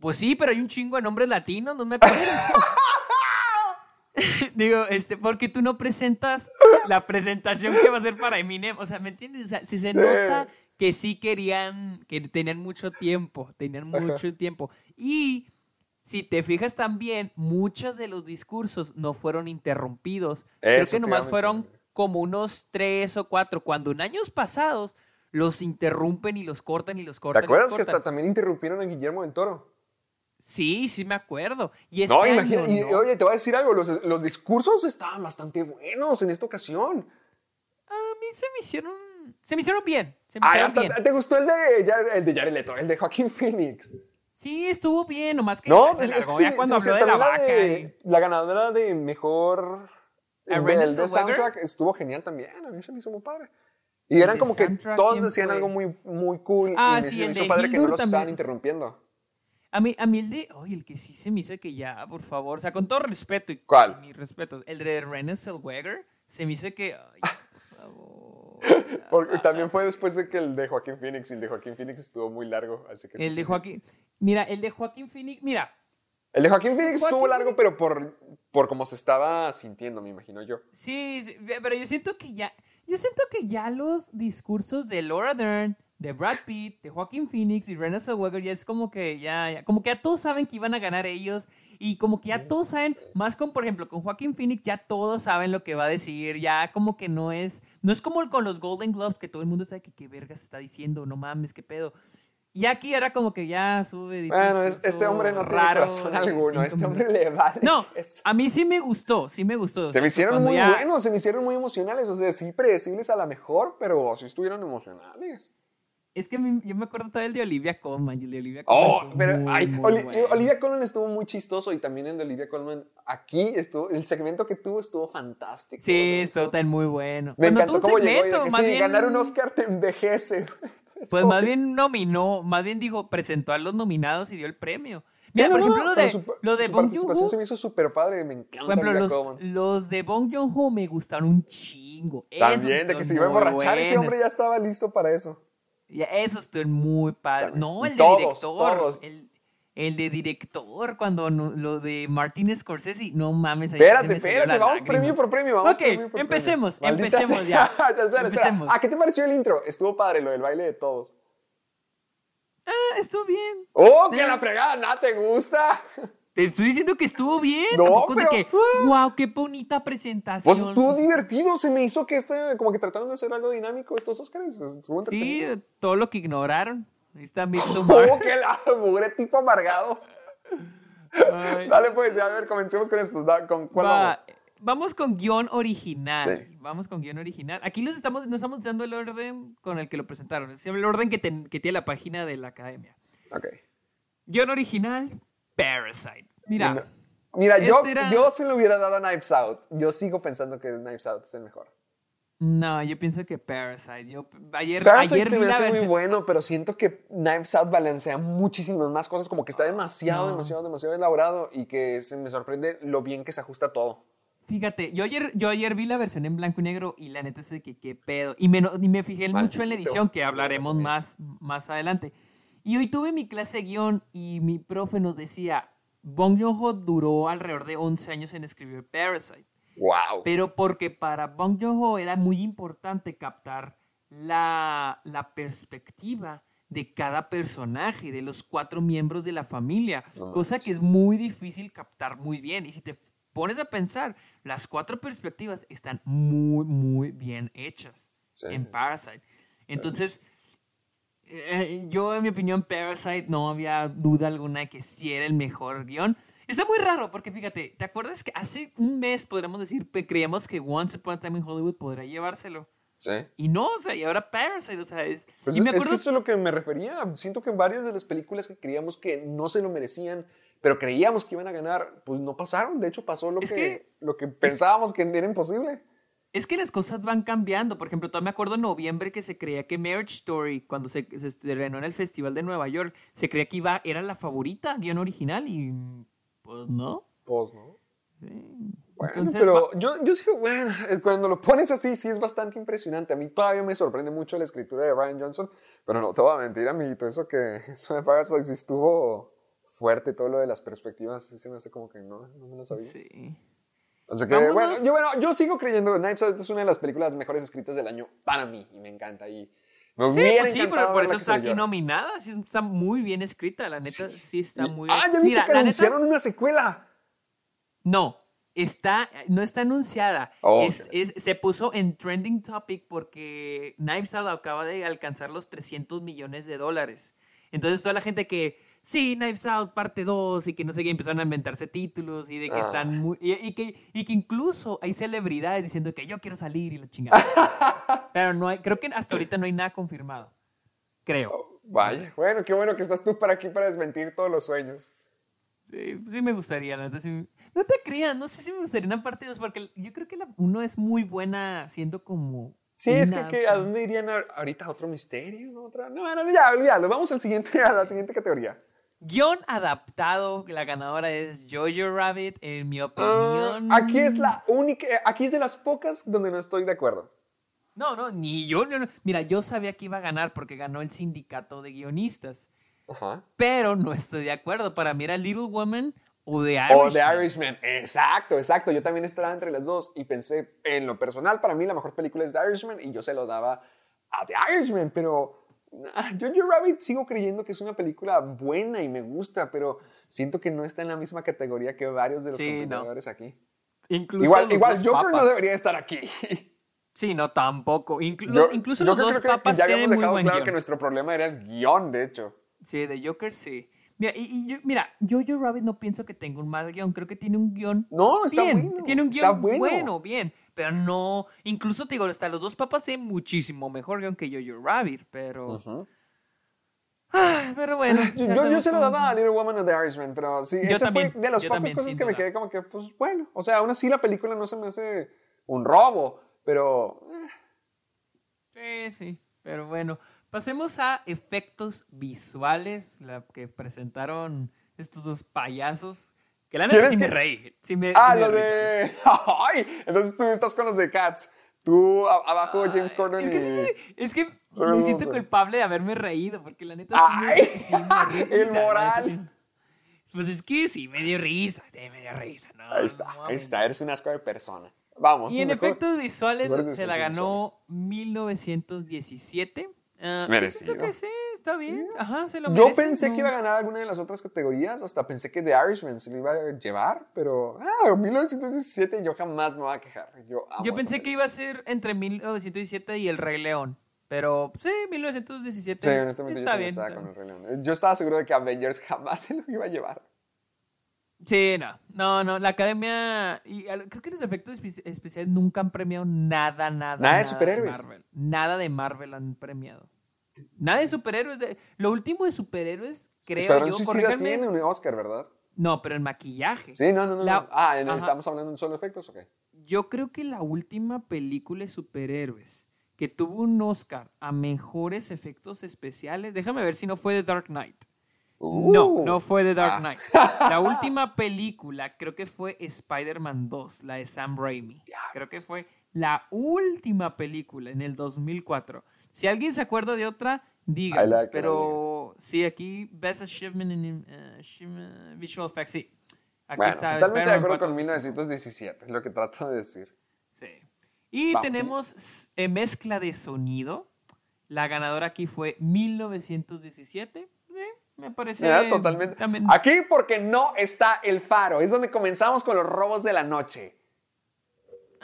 Pues sí, pero hay un chingo de nombres latinos, no me acuerdo. <laughs> Digo, este, porque tú no presentas la presentación que va a ser para Eminem. O sea, ¿me entiendes? O sea, si se nota que sí querían, que tenían mucho tiempo, tenían mucho tiempo. Y si te fijas también, muchos de los discursos no fueron interrumpidos. Creo que nomás fueron como unos tres o cuatro, cuando en años pasados los interrumpen y los cortan y los ¿Te cortan. y los acuerdas que hasta también interrumpieron a Guillermo del Toro? Sí, sí me acuerdo. Y este No, año, imagínate, y, oye, te voy a decir algo, los, los discursos estaban bastante buenos en esta ocasión. A mí se me hicieron, se me hicieron bien, se me Ay, hicieron hasta, bien. ¿Te gustó el de, el de Jared Leto, el de Joaquín Phoenix? Sí, estuvo bien, nomás que No, se es, es que sí, cuando sí, habló de la vaca. de- y- La ganadora de mejor... ¿A del de soundtrack estuvo genial también, a mí se me hizo muy padre. Y eran como que todos ¿quién decían fue? algo muy, muy cool Ah, y me, sí, se me el hizo padre que no Hildur los estaban interrumpiendo. A mí, a mí el de, oye, el que sí se me hizo que ya, por favor, o sea, con todo respeto y ¿Cuál? mi respeto, el de Renée Zellweger, se me hizo que, ay, por favor. <laughs> ya, Porque también fue después de que el de Joaquín Phoenix y el de Joaquín Phoenix estuvo muy largo, así que el sí, de sí. Joaquín, mira, el de Joaquín Phoenix, mira, El de Joaquín Phoenix Joaquín estuvo largo, pero por, por cómo se estaba sintiendo, me imagino yo. Sí, sí, pero yo siento que ya, yo siento que ya los discursos de Laura Dern, de Brad Pitt, de Joaquin Phoenix y Renée Zellweger ya es como que ya, ya- como que ya todos saben que iban a ganar ellos y como que ya todos saben, más con por ejemplo con Joaquin Phoenix ya todos saben lo que va a decir, ya como que no es, no es como con los Golden Globes que todo el mundo sabe que qué vergas está diciendo, no mames, qué pedo. Y aquí era como que ya sube. y Bueno, es- este hombre no tiene raro corazón de alguno. Este hombre le vale. No, a mí sí me gustó, sí me gustó. o Se me hicieron muy ya- buenos, se me hicieron muy emocionales. O sea, sí predecibles a la mejor, pero sí estuvieron emocionales. Es que mi- yo me acuerdo todavía el de Olivia Colman. y el de Olivia Colman Oh, estuvo pero muy, ay, muy Oli- bueno. Olivia Colman estuvo muy chistoso y también en de Olivia Colman aquí estuvo, el segmento que tuvo estuvo fantástico. Sí, estuvo tan muy bueno. Me encantó cómo llegó y de segmento, que sí, bien- ganar un Oscar te envejece. Es Pues más que- bien nominó, más bien dijo, presentó a los nominados y dio el premio. Mira, por no, ejemplo, no, lo de, su, lo de su Bong participación Joon-ho, se me hizo súper padre, me encanta por ejemplo, los, los de Bong Joon-ho me gustaron un chingo. Esos También, de que se iba a emborrachar, ese hombre ya estaba listo para eso. Ya, esos estuvieron muy. También. No, el de todos, director. todos. El, el de director, cuando no- lo de Martin Scorsese, no mames. ahí Espérate, me espérate, vamos lágrimas. premio por premio, vamos Ok, premio por empecemos, premio. Empecemos <laughs> ya. espera, espera. Empecemos. Ah, ¿qué te pareció el intro? Estuvo padre lo del baile de todos. Ah, estuvo bien. ¡Oh, que la fregada! ¿Nada te gusta? <laughs> Te estoy diciendo que estuvo bien. No, de pero- que, wow, qué bonita presentación. Pues estuvo divertido, se me hizo que este, como que trataron de hacer algo dinámico estos Oscars. Estuvo Sí, todo lo que ignoraron. Ahí está Midsommar. <laughs> ¡Oh, que la mugre tipo amargado! Ay. Dale pues, a ver, comencemos con esto. ¿Con cuál Va, vamos? Vamos con guion original. Sí. Vamos con guion original. Aquí los estamos, no estamos dando el orden con el que lo presentaron. Es el orden que, ten- que tiene la página de la academia. Ok. Guión original, Parasite. Mira, Mira, Mira, yo, Este era- yo se lo hubiera dado a Knives Out. Yo sigo pensando que Knives Out es el mejor. No, yo pienso que Parasite. Yo, ayer, Parasite ayer se me hace muy bueno, pero siento que Knives Out balancea muchísimas más cosas, como que está demasiado, No. demasiado, demasiado elaborado y que se me sorprende lo bien que se ajusta todo. Fíjate, yo ayer, yo ayer vi la versión en blanco y negro y la neta es de que qué pedo. Y me, y me fijé mucho en la edición, que hablaremos más, más adelante. Y hoy tuve mi clase de guion y mi profe nos decía, Bong Joon-ho duró alrededor de 11 años en escribir Parasite. ¡Wow! Pero porque para Bong Joon-ho era muy importante captar la, la perspectiva de cada personaje, de los cuatro miembros de la familia, No cosa que es muy difícil captar muy bien. Y si te pones a pensar, las cuatro perspectivas están muy, muy bien hechas Sí. en Parasite. Entonces, eh, yo en mi opinión, Parasite no había duda alguna de que sí era el mejor guion. Está muy raro porque fíjate, ¿te acuerdas que hace un mes podríamos decir que creíamos que Once Upon a Time in Hollywood podría llevárselo? Sí. Y no, o sea, y ahora Parasite, o sea, es... Pues y me es acuerdo... que eso es lo que me refería. Siento que varias de las películas que creíamos que no se lo merecían, pero creíamos que iban a ganar, pues no pasaron. De hecho, pasó lo, Es que, que- lo que pensábamos que era imposible. Es que las cosas van cambiando. Por ejemplo, todavía me acuerdo en noviembre que se creía que Marriage Story, cuando se, se estrenó en el Festival de Nueva York, se creía que iba, era la favorita, guion original, y pues no. Pues no. Sí. Bueno, Entonces, pero yo, yo sigo, bueno, cuando lo pones así, sí es bastante impresionante. A mí todavía me sorprende mucho la escritura de Ryan Johnson, pero no te voy a mentir, amiguito, eso que eso sí estuvo fuerte, todo lo de las perspectivas, sí se me hace como que no, no me lo sabía. Sí. Así que, bueno yo, bueno, yo sigo creyendo que Knives Out es una de las películas mejores escritas del año para mí, y me encanta. Y me Sí, pues sí, pero por eso está aquí nominada. Sí, está muy bien escrita, la neta, sí está muy bien. Ah, ya viste Mira, que la neta- anunciaron una secuela. No, está, no está anunciada. Oh, Es- ok. es- se puso en trending topic porque Knives Out acaba de alcanzar los 300 millones de dólares. Entonces toda la gente que, sí, Knives Out parte 2 y que no sé qué, empezaron a inventarse títulos y de que Ah. están muy... Y, y que, y que incluso hay celebridades diciendo que yo quiero salir y la chingada. <laughs> Pero no hay, creo que hasta ahorita no hay nada confirmado. Creo. Vaya, bueno, qué bueno que estás tú para aquí para desmentir todos los sueños. Sí, sí me gustaría, la neta, sí. No te creas, no sé si me gustaría una parte 2, porque yo creo que la uno es muy buena siendo como... Sí, es que, que, ¿a dónde irían ahorita? ¿Otro misterio? ¿Otra? No, no, ya, olvídalo. Vamos al siguiente, a la siguiente categoría. Guión adaptado, la ganadora es Jojo Rabbit, en mi Ah, opinión. aquí es la única, eh, aquí es de las pocas donde no estoy de acuerdo. No, no, ni yo. no, no. Mira, yo sabía que iba a ganar porque ganó el sindicato de guionistas, Ajá. pero no estoy de acuerdo. Para mí era Little Woman o The O Irishman. The Irishman. Exacto, exacto. Yo también estaba entre las dos y pensé, en lo personal, para mí la mejor película es The Irishman y yo se lo daba a The Irishman, pero Jojo Rabbit sigo creyendo que es una película buena y me gusta, pero siento que no está en la misma categoría que varios de los Sí, no. aquí. Incluso Igual, igual Joker no debería estar aquí. Sí, no, tampoco. Inclu- Yo- incluso yo los creo dos que papas ya tienen habíamos dejado claro guion. que nuestro problema era el guion, de hecho. Sí, de Joker sí. Mira, y, y yo, mira, Jojo Rabbit no pienso que tenga un mal guion, creo que tiene un guion No, está bien, bueno. tiene un guion bueno. bien, pero no, incluso te digo, hasta los dos papas tienen muchísimo mejor guion que Jojo Rabbit, pero, Ujú. Ay, pero bueno. <laughs> Yo, se lo daba a. Little Woman of the Irishman, pero sí, Yo esa también, fue de las pocas cosas que me quedé como que, pues bueno. O sea, aún así la película no se me hace un robo, pero Sí, sí, pero bueno. Pasemos a efectos visuales, la que presentaron estos dos payasos. Que la neta ¿Quieres sí me reí. Sí me, Ah, sí me lo de. <laughs> ¡Ay! Entonces tú estás con los de Cats. Tú a- abajo, James Ay, Corden Es que, y. sí me, es que me siento culpable de haberme reído, porque la neta Ay, sí me, dio <laughs> el risa, la moral. neta. Pues es que sí me dio risa, sí me dio risa, ¿no? Ahí está, no ahí está. Eres un asco de persona. Vamos. Y en mejor- efectos visuales se la ganó 1917. Ah, Merecido. pienso que sí, está bien. Ajá, se lo Yo merece, pensé no. que iba a ganar alguna de las otras categorías, hasta pensé que The Irishman se lo iba a llevar, pero ah, 1917 yo jamás me voy a quejar. Yo, amo Yo pensé que iba a ser entre 1917 y El Rey León. Pero sí, 1917. Sí, honestamente está yo bien. estaba con el Rey León. Yo estaba seguro de que Avengers jamás <laughs> se lo iba a llevar. Sí, no. No, no. La academia. Y creo que los efectos espe- especiales nunca han premiado nada, nada. Nada de superhéroes. Nada de Marvel han premiado. Nada de superhéroes. de- Lo último de superhéroes, creo Escuadrón yo. Suicida tiene un Oscar, ¿verdad? No, pero en maquillaje. Sí, no, no, no. La-. Ah, ¿en- Ajá. ¿estamos hablando en solo efectos? Ok. Yo creo que la última película de superhéroes que tuvo un Oscar a mejores efectos especiales, déjame ver si no fue The Dark Knight. No, Uh. no fue The Dark Ah. Knight. <laughs> La última película creo que fue Spider-Man 2, la de Sam Raimi. Creo que fue la última película en el 2004. Si alguien se acuerda de otra, la pero sí, aquí Best Achievement in uh, achievement- Visual Effects, sí. Aquí Bueno, está totalmente de acuerdo 4, con 1917, es lo que trato de decir. Sí. Y Vamos, tenemos eh, mezcla de sonido. La ganadora aquí fue 1917. Me parece. Mira, totalmente. también- Aquí porque no está el faro, es donde comenzamos con los robos de la noche.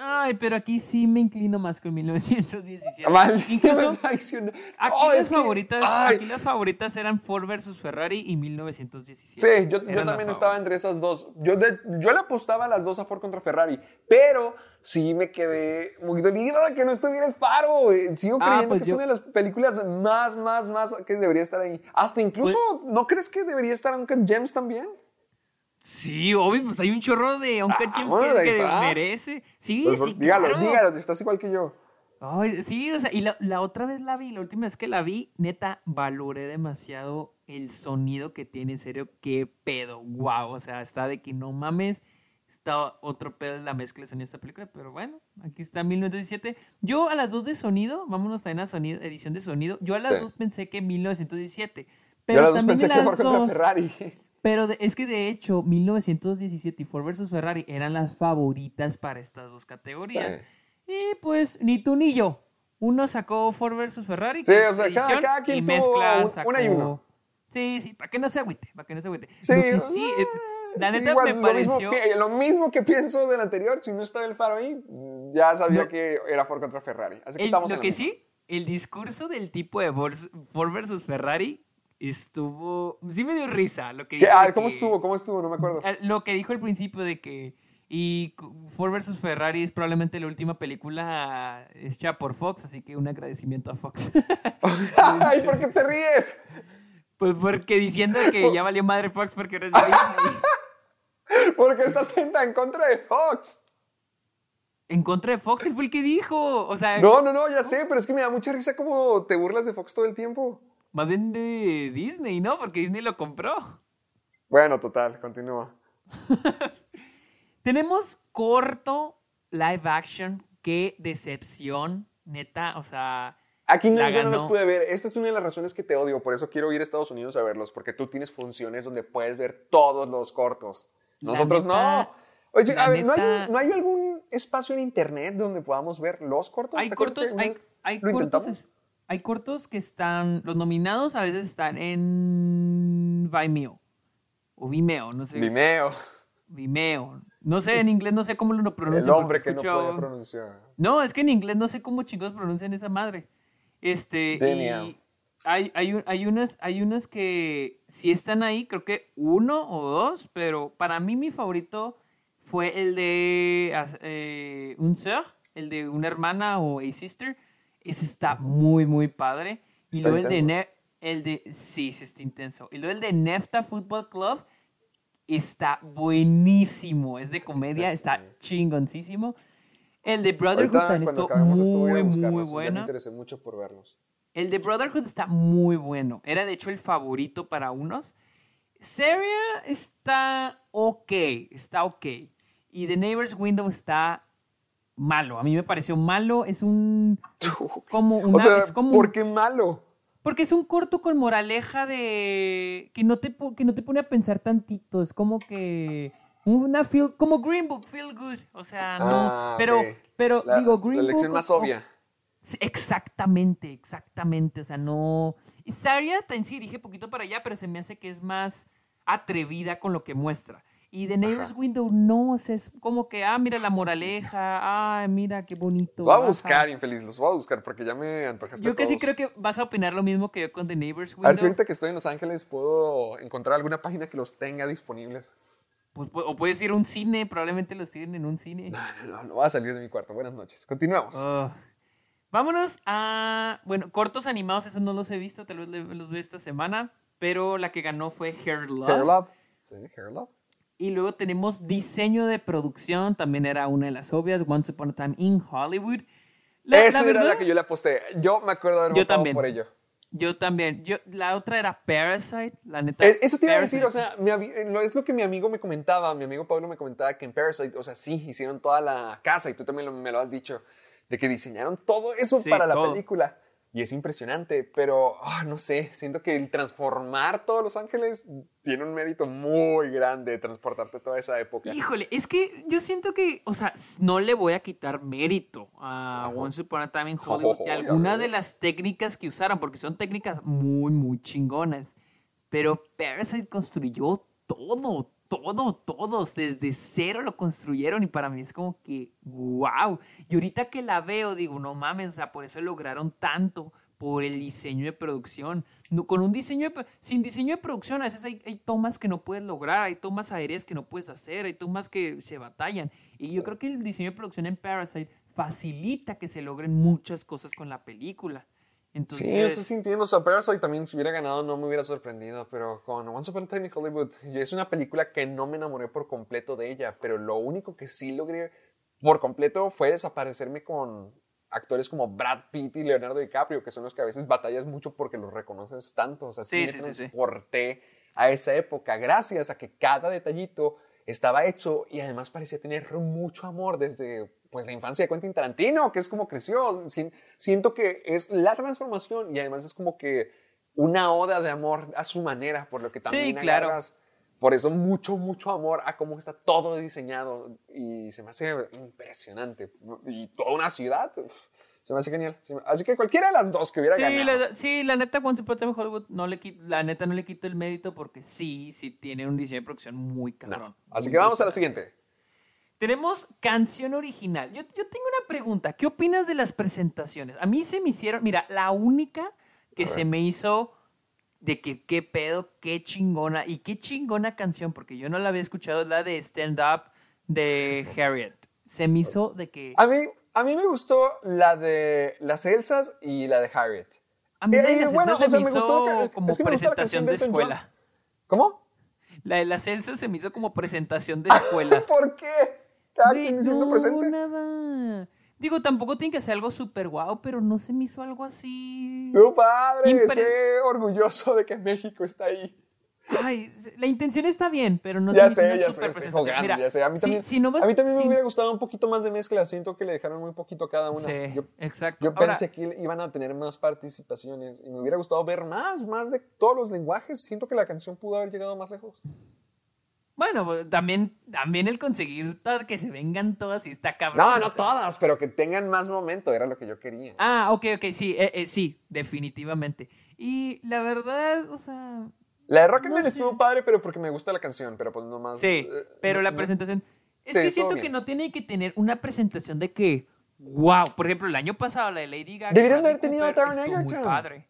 Ay, pero aquí sí me inclino más con 1917. Maldita Incluso <laughs> aquí, Oh, las que- favoritas, ay. aquí las favoritas eran Ford versus Ferrari y 1917. Sí, yo, yo también estaba entre esas dos. Yo, de- yo le apostaba a las dos a Ford contra Ferrari, pero sí me quedé muy dolido de que no estuviera el faro. Sigo Ah, creyendo pues que yo- es una de las películas más, más, más que debería estar ahí. Hasta incluso, ¿no crees que debería estar Uncut Gems también? Sí, obvio, pues hay un chorro de Uncut Ah, bueno, que, que merece. Sí, Pues, sí, dígalo, claro. dígalo, estás igual que yo. Ay, sí, o sea, y la, la otra vez la vi, la última vez que la vi, neta, valoré demasiado el sonido que tiene, en serio, qué pedo, wow, o sea, está de que no mames, está otro pedo en la mezcla de sonido de esta película, pero bueno, aquí está 1917. Yo a las dos de sonido, vámonos también a sonido, edición de sonido, yo a las Sí. dos pensé que 1917, Yo pero a las dos también pensé de que las dos- Ferrari. <laughs> pero de- es que de hecho, 1917 y Ford vs. Ferrari eran las favoritas para estas dos categorías. Sí. Y pues ni tú ni yo. Uno sacó Ford vs. Ferrari. Sí, o sea, cada- cada quien y tuvo mezcla un- sacó- una y uno. Sí, sí, para que no se agüite, para que no se agüite. Sí, Lo que sí, eh, la neta igual, me lo pareció... Mismo, pi- lo mismo que pienso del anterior, si no estaba el faro ahí, ya sabía No. que era Ford contra Ferrari. Así que el- estamos lo en que misma. sí, el discurso del tipo de Ford vs. Ferrari estuvo... Sí me dio risa lo que dijo Ah, ¿Cómo que- estuvo? ¿Cómo estuvo? No me acuerdo. Eh, Lo que dijo al principio de que y Ford vs Ferrari es probablemente la última película hecha por Fox, así que un agradecimiento a Fox. <laughs> Ay, ¿por qué te ríes? pues porque diciendo que ya valió madre Fox porque eres Disney. <laughs> Porque estás en, en contra de Fox. En contra de Fox, él fue el que dijo. O sea, No, no, no, ya sé, pero es que me da mucha risa cómo te burlas de Fox todo el tiempo. Más bien de Disney, ¿no? Porque Disney lo compró. Bueno, total, continúa. <laughs> Tenemos corto live action. Qué decepción, neta. O sea, Aquí no, yo no los pude ver. Esta es una de las razones que te odio. Por eso quiero ir a Estados Unidos a verlos. Porque tú tienes funciones donde puedes ver todos los cortos. Nosotros neta- no. Oye, a ver, ¿no, hay, ¿no hay algún espacio en internet donde podamos ver los cortos? hay ¿Te acuerdas cortos, hay, hay lo cortos, intentamos? es- hay cortos que están, los nominados a veces están en Vimeo. O Vimeo, no sé. Vimeo. Vimeo. No sé, en inglés no sé cómo lo El pronuncian. hombre porque que no escucho- puede pronunciar. No, es que en inglés no sé cómo chicos pronuncian esa madre. Este, y hay, hay, hay, unas, hay unas que sí están ahí, creo que uno o dos, pero para mí mi favorito fue el de eh, Un Sœur, el de una hermana o a sister. Ese está muy, muy padre. Y Está luego el de, el de, sí, sí está intenso. Y luego el de Nefta Football Club está buenísimo. Es de comedia, está chingoncísimo. El de Brotherhood también estuvo muy, muy me bueno. interesé mucho por verlos. El de Brotherhood está muy bueno. Era de hecho el favorito para unos. Seria está ok. Está ok. Y The Neighbor's Window está malo. A mí me pareció malo. Es un. es <laughs> como una. o sea, es como ¿por qué malo? porque es un corto con moraleja de. que no te, que no te pone a pensar tantito. Es como que. Una feel. como Green Book, feel good. O sea, no. Ah, pero, pero La, digo, Green la lección Book. más obvia. Sí, exactamente, exactamente. O sea, no. Y Saria en sí dije poquito para allá, pero se me hace que es más atrevida con lo que muestra. Y The Neighbor's Window no, o sea, es como que, ah, mira la moraleja, ah, mira qué bonito. Los voy a buscar, infeliz. Los voy a buscar porque ya me antojaste Yo casi todos. creo que vas a opinar lo mismo que yo con The Neighbor's A ver si Window. ahorita que estoy en Los Ángeles puedo encontrar alguna página que los tenga disponibles. Pues, pu- o puedes ir a un cine, probablemente los tienen en un cine. No, no, no, no voy a salir de mi cuarto. Buenas noches. Continuamos. Oh. Vámonos a. Bueno, cortos animados, esos no los he visto, tal vez los veo esta semana. Pero la que ganó fue Hair Love. Hair Love. Sí, Hair Love. Y luego tenemos diseño de producción, también era una de las obvias, Once Upon a Time in Hollywood. La- Esa la era la que yo le aposté. Yo me acuerdo haber Yo votado también. por ello. yo también. Yo, la otra era Parasite, la neta. Es- Eso te iba a decir, o sea, mi lo- es lo que mi amigo me comentaba. Mi amigo Pablo me comentaba que en Parasite, o sea, sí, hicieron toda la casa y tú también lo- me lo has dicho, de que diseñaron todo eso Sí, para la película. Y es impresionante, pero ah, no sé, siento que el transformar todos Los Ángeles tiene un mérito muy grande, transportarte toda esa época. Híjole, es que yo siento que, o sea, no le voy a quitar mérito a Ajá. Once Upon a Time in <laughs> Hollywood ya algunas de las técnicas que usaron, porque son técnicas muy, muy chingonas. Pero Parasite construyó todo, todo, todos, desde cero lo construyeron y para mí es como que, wow. Y ahorita que la veo, digo, no mames, o sea, por eso lograron tanto, por el diseño de producción. No, con un diseño de, sin diseño de producción, a veces hay, hay tomas que no puedes lograr, hay tomas aéreas que no puedes hacer, hay tomas que se batallan. Y yo creo que el diseño de producción en Parasite facilita que se logren muchas cosas con la película. Entonces, Sí, eso sí entiendo. O sea, Parasite también si hubiera ganado no me hubiera sorprendido, pero con Once Upon a Time in Hollywood es una película que no me enamoré por completo de ella, pero lo único que sí logré por completo fue desaparecerme con actores como Brad Pitt y Leonardo DiCaprio, que son los que a veces batallas mucho porque los reconoces tanto. O sea, sí, Sí, me sí. transporté a esa época gracias a que cada detallito estaba hecho y además parecía tener mucho amor desde pues la infancia de Quentin Tarantino, que es como creció. Sien- Siento que es la transformación y además es como que una oda de amor a su manera, por lo que también claro. agarras por eso mucho, mucho amor a cómo está todo diseñado y se me hace impresionante. Y toda una ciudad, uf, se me hace genial. Así que cualquiera de las dos que hubiera Sí ganado. la, sí, la neta, Once Upon a Hollywood, no le, la neta no le quito el mérito porque sí, sí tiene un diseño de producción muy No. cabrón. Así Muy que vamos a la siguiente. Tenemos canción original. Yo, yo tengo una pregunta. ¿Qué opinas de las presentaciones? A mí se me hicieron, mira, la única que se me hizo de que qué pedo, qué chingona y qué chingona canción, porque yo no la había escuchado, es la de Stand Up de <laughs> Harriet. Se me hizo de que... A mí, a mí me gustó la de las Elsas y la de Harriet. A mí Eh, las bueno, Elsa o sea, se me me gustó hizo como es que presentación de de Elton John. escuela. ¿Cómo? La de las Elsa se me hizo como presentación de escuela. <laughs> ¿Por qué? Cada quien diciendo no, presente. nada. Digo, tampoco tiene que ser algo súper guau, pero no se me hizo algo así. Su padre, Impre- sé orgulloso de que México está ahí. Ay, la intención está bien, pero no ya se me hizo sé, ya sé, estoy jugando, Mira, ya sé. A mí si- también, si no vas- a mí también si- me hubiera gustado un poquito más de mezcla. Siento que le dejaron muy poquito a cada una. Sí, yo, exacto. yo Ahora- pensé que iban a tener más participaciones y me hubiera gustado ver más, más de todos los lenguajes. Siento que la canción pudo haber llegado más lejos. Bueno, pues, también, también el conseguir que se vengan todas y está cabrón. No, o no sea. todas, pero que tengan más momento, era lo que yo quería. Ah, ok, ok, sí, eh, eh, sí, definitivamente. Y la verdad, o sea, La de Rocketman no estuvo padre, pero porque me gusta la canción, pero pues nomás. sí, eh, pero la no- presentación... Es Sí, que siento bien. que no tiene que tener una presentación de que, wow, por ejemplo, el año pasado la de Lady Gaga. Deberían haber tenido a Taron muy Egerton. padre.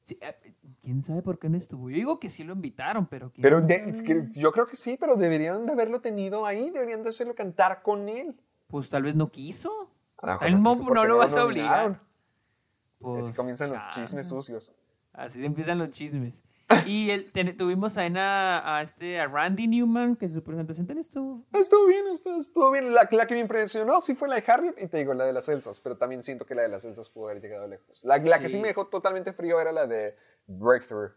Sí, eh, ¿Quién sabe por qué no estuvo? Yo digo que sí lo invitaron, pero... ¿quién Pero sabe? de- es que yo creo que sí, pero deberían de haberlo tenido ahí, deberían de hacerlo cantar con él. Pues tal vez no quiso. Él no, no lo vas a obligar. Pues, Así comienzan los chismes sucios. Así empiezan los chismes. <laughs> Y el, tuvimos a, a este, a Randy Newman, que su presentación también estuvo. Estuvo bien, estuvo, estuvo bien. La, la que me impresionó sí fue la de Harriet y te digo, la de las Celsas, pero también siento que la de las Celsas pudo haber llegado lejos. La, la que sí me dejó totalmente frío era la de Breakthrough.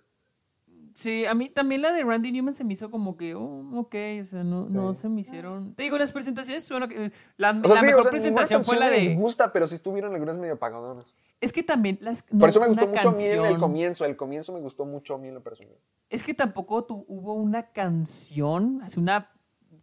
Sí, a mí también la de Randy Newman se me hizo como que, oh, ok, o sea, no, no se me hicieron. Te digo, las presentaciones, bueno, que- la, O sea, la sí, mejor o sea, presentación fue la de. disgusta, pero sí estuvieron algunas medio apagadonas. Es que también las. Por no, eso me gustó mucho a mí el, el canción- comienzo. El comienzo me gustó mucho a mí en lo personal. Es que tampoco tu- hubo una canción, así una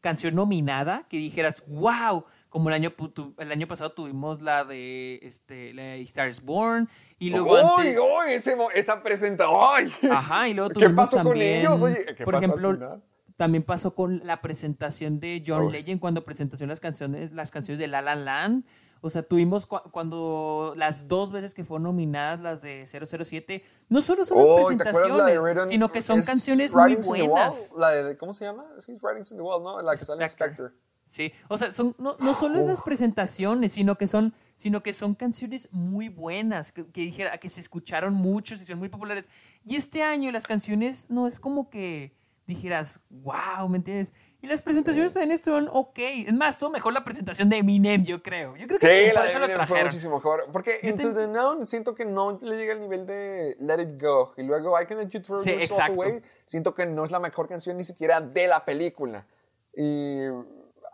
canción nominada que dijeras, wow, como el año, tu- el año pasado tuvimos la de este, la de Stars Born y luego ¡Uy, antes! Ese, mo- esa presenta. ¡Ay! ajá, y luego <laughs> ¿Qué tuvimos pasó con también, ellos? Oye, ¿qué por pasó ejemplo, también pasó con la presentación de John. Legend cuando presentó las canciones, las canciones de La La Land. O sea, tuvimos cua- cuando las dos veces que fueron nominadas las de 007, no solo son las Oh, ¿te acuerdas la de presentaciones, sino que son es canciones muy buenas. La de, ¿cómo se llama? Sí, es Writings in the Wall, ¿no? La que sale Spectre. Sí, o sea, son, no, no solo es las presentaciones, sino que son, sino que son canciones muy buenas, que, que dijera, que se escucharon mucho, se hicieron muy populares. Y este año las canciones no es como que dijeras, wow, ¿me entiendes? Y las presentaciones también son ok. Es más, estuvo mejor la presentación de Eminem, yo creo. Yo creo que Sí, por la de eso lo Eminem fue muchísimo mejor. Porque Into ten- the Known siento que no le llega al nivel de Let It Go. Y luego I Can Let You Throw Sí, Yourself exacto. Away. Siento que no es la mejor canción ni siquiera de la película. Y.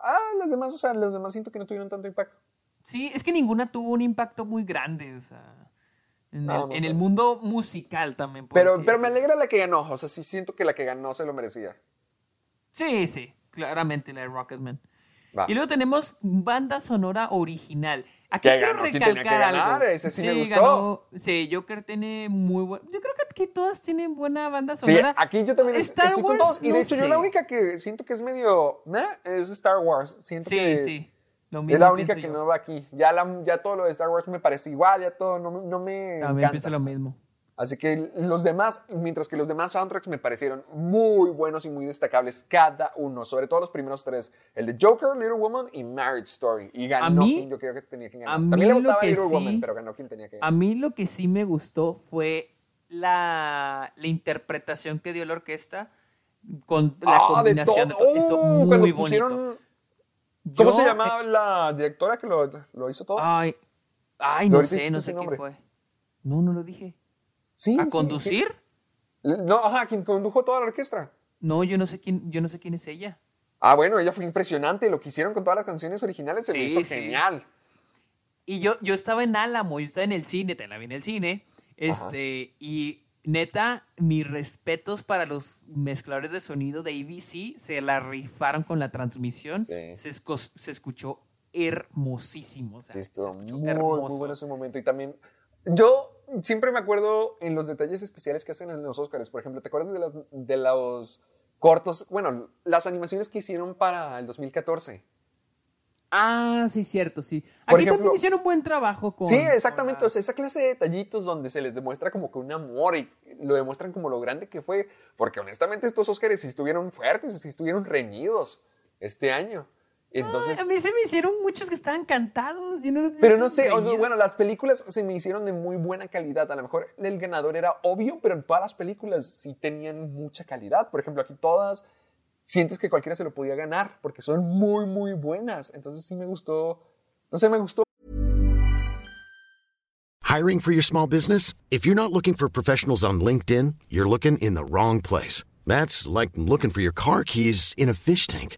Ah, las demás, o sea, las demás siento que no tuvieron tanto impacto. Sí, es que ninguna tuvo un impacto muy grande, o sea, en, No, el, no en el mundo musical también. Pero, pero me alegra la que ganó. O sea, sí siento que la que ganó se lo merecía. Sí, sí, claramente la de Rocketman. Va. Y luego tenemos banda sonora original. Aquí quiero ganó tenía que recalcar algo. ese sí me gustó. ganó- sí, Joker tiene muy buen. Yo creo que aquí todas tienen buena banda Sí, sonora. aquí yo también es- Star estoy con Wars, todos. Y de hecho, yo sé. la única que siento que es medio. meh, es Star Wars. Siento Sí, que sí. Lo Es mismo la única que yo. no va aquí. Ya, la- ya todo lo de Star Wars me parece igual, ya todo no, no me También encanta. pienso lo mismo. Así que los demás, mientras que los demás soundtracks me parecieron muy buenos y muy destacables, cada uno, sobre todo los primeros tres, el de Joker, Little Woman y Marriage Story. Y ganó A mí- quien yo creo que tenía que ganar. a mí También le a que Little sí- Woman, pero ganó quien tenía que A ganar. mí lo que sí me gustó fue la, la interpretación que dio la orquesta con la Ah, de combinación todo. de todo. Uh, muy bonito. pusieron- ¿Cómo Yo- se llamaba la directora que lo, lo hizo todo? Ay, ay, ¿Lo no sé, no sé quién fue. No, no lo dije. Sí, ¿A conducir? sí. No, ajá, quien condujo toda la orquesta. No, yo no sé quién, yo no sé quién es ella. Ah, bueno, ella fue impresionante. Lo que hicieron con todas las canciones originales se me hizo genial. Y yo, yo estaba en Álamo, yo estaba en el cine, te la vi en el cine. Este, y neta, mis respetos para los mezcladores de sonido de ABC, se la rifaron con la transmisión. Sí. Se, se escuchó hermosísimo. o sea, Sí, se estuvo escuchó muy, hermoso. muy bueno ese momento. Y también, yo siempre me acuerdo en los detalles especiales que hacen en los Oscars. Por ejemplo, ¿te acuerdas de, las- de los cortos? Bueno, las animaciones que hicieron para el 2014. Ah, sí, cierto, sí. Por Aquí ejemplo- también hicieron buen trabajo con. sí, exactamente. con O sea, esa clase de detallitos donde se les demuestra como que un amor y lo demuestran como lo grande que fue. Porque honestamente estos Oscars sí estuvieron fuertes, sí estuvieron reñidos este año. Entonces, Ay, a mí se me hicieron muchos que estaban cantados. yo no- Pero no sé, o- bueno, las películas se me hicieron de muy buena calidad. A lo mejor el ganador era obvio, pero todas las películas sí tenían mucha calidad. Por ejemplo, aquí todas sientes que cualquiera se lo podía ganar porque son muy, muy buenas. Entonces sí me gustó, no sé, me gustó Hiring for your small business? If you're not looking for professionals on LinkedIn, you're looking in the wrong place. That's like looking for your car keys in a fish tank.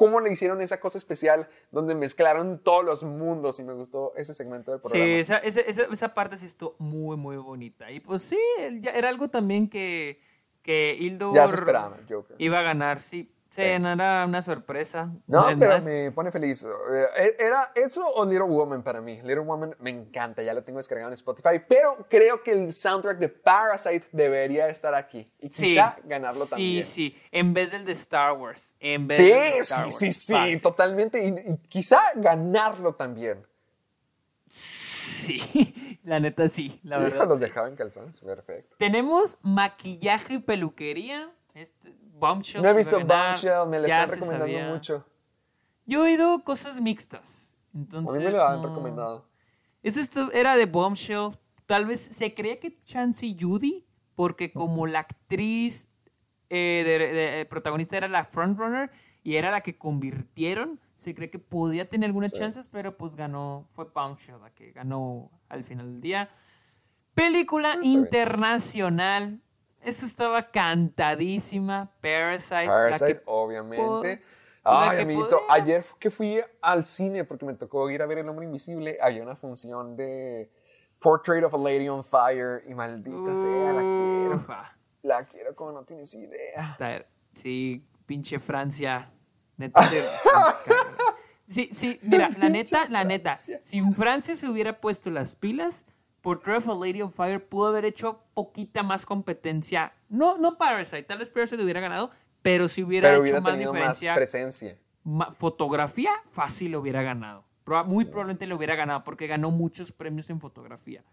¿Cómo le hicieron esa cosa especial donde mezclaron todos los mundos? Y me gustó ese segmento del programa. Sí, esa, esa, esa, esa parte sí estuvo muy, muy bonita. Y pues sí, era algo también que, que Hildur Ya se esperaba, el Joker. iba a ganar, sí. Sí, Sí. no era una sorpresa. No, pero me pone feliz. Eh, ¿Era eso o Little Woman para mí? Little Woman me encanta, ya lo tengo descargado en Spotify, pero creo que el soundtrack de Parasite debería estar aquí y sí, quizá ganarlo sí, también. Sí, en vez del de Star Wars. En vez Sí, del de Star sí, Wars. sí, sí, Fácil. totalmente. Y, y quizá ganarlo también. Sí, <laughs> la neta sí, la verdad. los sí. dejaba en calzones, perfecto. Tenemos maquillaje y peluquería. Este, Bombshell. No he a visto Bombshell, me la están recomendando sabía. mucho. Yo he oído cosas mixtas. A Entonces, mí me lo han no- recomendado. Ese esto era de Bombshell. Tal vez se creía que Chansey Judy, porque como la actriz eh, de, de- protagonista era la frontrunner y era la que convirtieron, se cree que podía tener algunas Sí. chances, pero pues ganó, fue Bombshell la que ganó al final del día. Película bien. internacional. Esa estaba cantadísima. Parasite. Parasite, que obviamente. Ay, amiguito, podía. ayer que fui al cine porque me tocó ir a ver El Hombre Invisible, había una función de Portrait of a Lady on Fire y maldita sea, la quiero. La quiero como no tienes idea. Está- sí, pinche Francia. Neta. <laughs> sí, sí, mira, la neta, la neta. Si Francia se hubiera puesto las pilas, Portrait of a Lady on Fire pudo haber hecho poquita más competencia. No, no Parasite, tal vez Parasite hubiera ganado, pero si hubiera Pero hecho hubiera más tenido más diferencia. presencia. ma- fotografía, fácil lo hubiera ganado. Muy probablemente lo hubiera ganado porque ganó muchos premios en fotografía.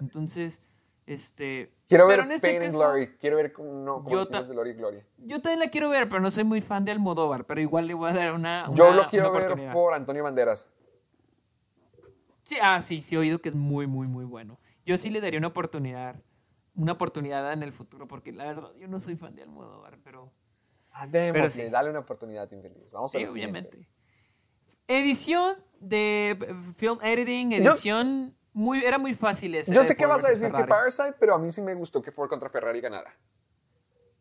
Entonces, este. Quiero ver este Pain and Glory. Quiero ver cómo, no, cómo Yo tienes Gloria y Gloria. yo también la quiero ver, pero no soy muy fan de Almodóvar, pero igual le voy a dar una. Yo lo quiero ver por Antonio Banderas. Sí, ah, sí, sí, he oído que es muy, muy, muy bueno. Yo sí le daría una oportunidad, una oportunidad en el futuro, porque la verdad yo no soy fan de Almodóvar, pero Ah, démosle, sí. dale una oportunidad, infeliz. Vamos a sí, siguiente. obviamente. Edición de eh, film editing, edición, muy, era muy fácil esa. Yo sé que vas a decir que. Parasite, pero a mí sí me gustó que Ford contra Ferrari ganara.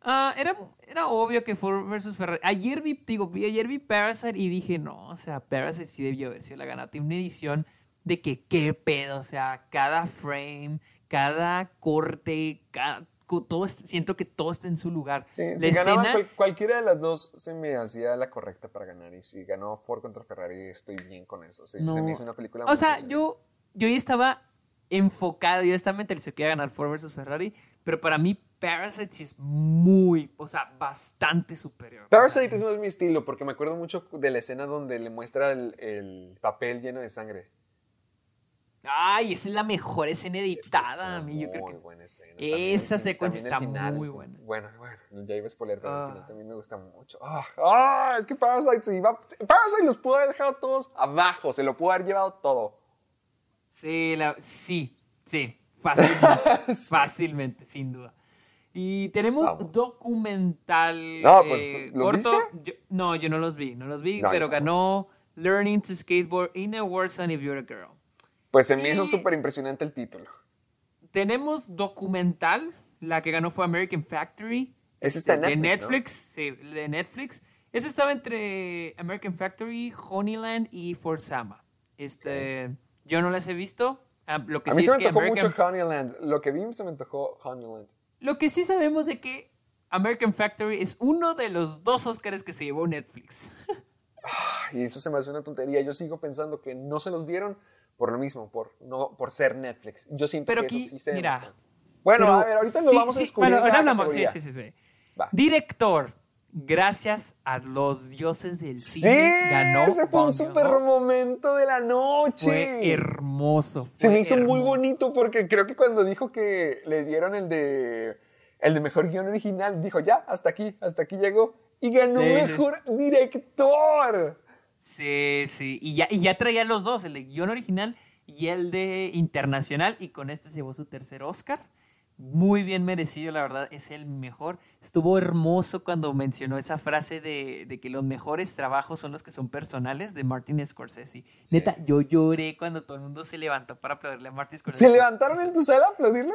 Ah, era, era obvio que Ford versus Ferrari. Ayer vi, digo, ayer vi Parasite y dije, no, o sea, Parasite sí debió haber sido la ganada. Tiene una edición de que qué pedo, o sea, cada frame, cada corte, cada, todo, siento que todo está en su lugar. Sí, La si ganaba escena- cual- cualquiera de las dos se me hacía la correcta para ganar. Y si ganó Ford contra Ferrari, estoy bien con eso. Sí, Se me hizo una película O muy sea, yo, yo ya estaba enfocado, yo estaba mentalizado que iba a ganar Ford versus Ferrari, pero para mí Parasite es muy, o sea, bastante superior. Parasite es más mi estilo porque me acuerdo mucho de la escena donde le muestra el, el papel lleno de sangre. Ay, esa es la mejor escena Es editada, a mí, yo creo que... buena escena. Esa También- secuencia también está final, muy buena. Bueno, bueno, ya iba a spoiler, pero Ah. final también me gusta mucho. Ah, ah, es que Parasite se iba. Parasite los pudo haber dejado todos abajo, se lo pudo haber llevado todo. Sí, la- sí, sí, fácilmente, <laughs> fácilmente, sin duda. Y tenemos Vamos. documental No, pues, eh, ¿los corto. viste? Yo- no, yo no los vi, no los vi, No, pero ganó Learning to Skateboard in a War Zone if You're a Girl. Pues se me hizo Y- súper impresionante el título. Tenemos documental, la que ganó fue American Factory. Ese está en de Netflix, ¿no? Netflix, sí, de Netflix. Eso estaba entre American Factory, Honeyland y Forsama. Este, yo no las he visto. Ah, lo que A mí sí se es me que antojó American mucho Honeyland. Lo que vi se me antojó Honeyland. Lo que sí sabemos de que American Factory es uno de los dos Oscars que se llevó Netflix. <laughs> Y eso se me hace una tontería. Yo sigo pensando que no se los dieron por lo mismo, por, no, por ser Netflix. Yo siento Pero que aquí, eso sí se mira. demuestra. Bueno, a ver, ahorita sí, lo vamos a sí, descubrir. Bueno, hablamos, sí, sí, sí, sí. Va. Director, gracias a los dioses del Sí, cine, ganó. ese fue un super momento de la noche. Fue hermoso. Se me fue hizo muy bonito porque creo que cuando dijo que le dieron el de el de mejor guion original, dijo ya, hasta aquí, hasta aquí llegó y ganó Sí, sí. mejor director. Sí, sí. Y ya, y ya traía los dos, el de guion original y el de internacional. Y con este se llevó su tercer Oscar. Muy bien merecido, la verdad, es el mejor. Estuvo hermoso cuando mencionó esa frase de, de que los mejores trabajos son los que son personales de Martin Scorsese. Neta, yo lloré cuando todo el mundo se levantó para aplaudirle a Martin Scorsese. ¿Se levantaron en tu sala a aplaudirle?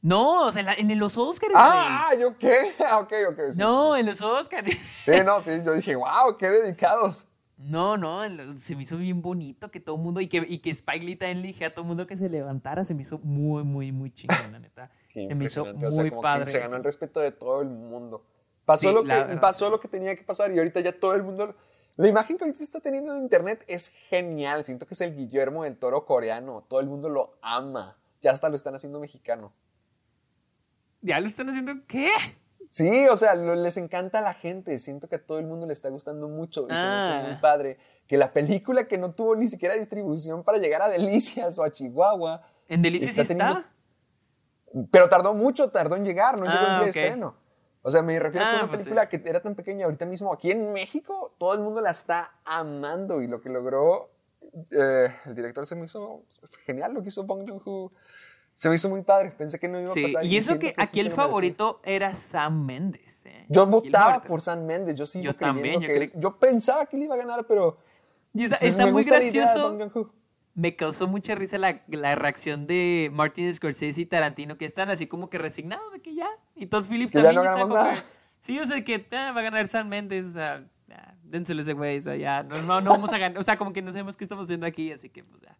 No, o sea, en, los Oscars. Ah, ¿yo qué? <laughs> Ah, ok, ok. sí, no, sí. en los Oscars. Sí, no, sí, yo dije, wow, qué dedicados. No, no, se me hizo bien bonito que todo el mundo y que, y que Spike Lee también le dije a todo el mundo que se levantara. Se me hizo muy, muy, muy chingón, la neta. Qué se me hizo impresionante, o sea, muy que padre. Se ganó el respeto de todo el mundo. Pasó, Sí, lo, que, verdad, pasó sí. lo que tenía que pasar y ahorita ya todo el mundo... La imagen que ahorita está teniendo en internet es genial. Siento que es el Guillermo del Toro coreano. Todo el mundo lo ama. Ya hasta lo están haciendo mexicano. ¿Ya lo están haciendo qué? Sí, o sea, lo- les encanta a la gente. Siento que a todo el mundo le está gustando mucho y se me hace Ah. muy padre que la película que no tuvo ni siquiera distribución para llegar a Delicias o a Chihuahua, ¿En Delicias Está teniendo- está? pero tardó mucho, tardó en llegar, no llegó el Ah, día de estreno. O sea, me refiero a Ah, una pues película sí. que era tan pequeña ahorita mismo aquí en México, todo el mundo la está amando y lo que logró eh, el director se me hizo genial, lo que hizo Bong Joon-ho. Se me hizo muy padre, pensé que no iba a Sí, pasar. y eso que sí aquí el merecía. favorito era Sam Méndez. ¿eh? Yo Aquí votaba por Sam Mendes, yo sigo Yo también, yo que creo- yo pensaba que él iba a ganar, pero Y está, pues, está muy gracioso. Me causó mucha risa la, la reacción de Martin Scorsese y Tarantino, que están así como que resignados de que ya. Y Todd Phillips Que ya también no está como nada. que, Sí, yo sé que ah, va a ganar Sam Mendes, o sea, ya, dénselo ese güey, o sea, ya, no, no, no vamos a ganar, o sea, como que no sabemos qué estamos haciendo aquí, así que pues ya.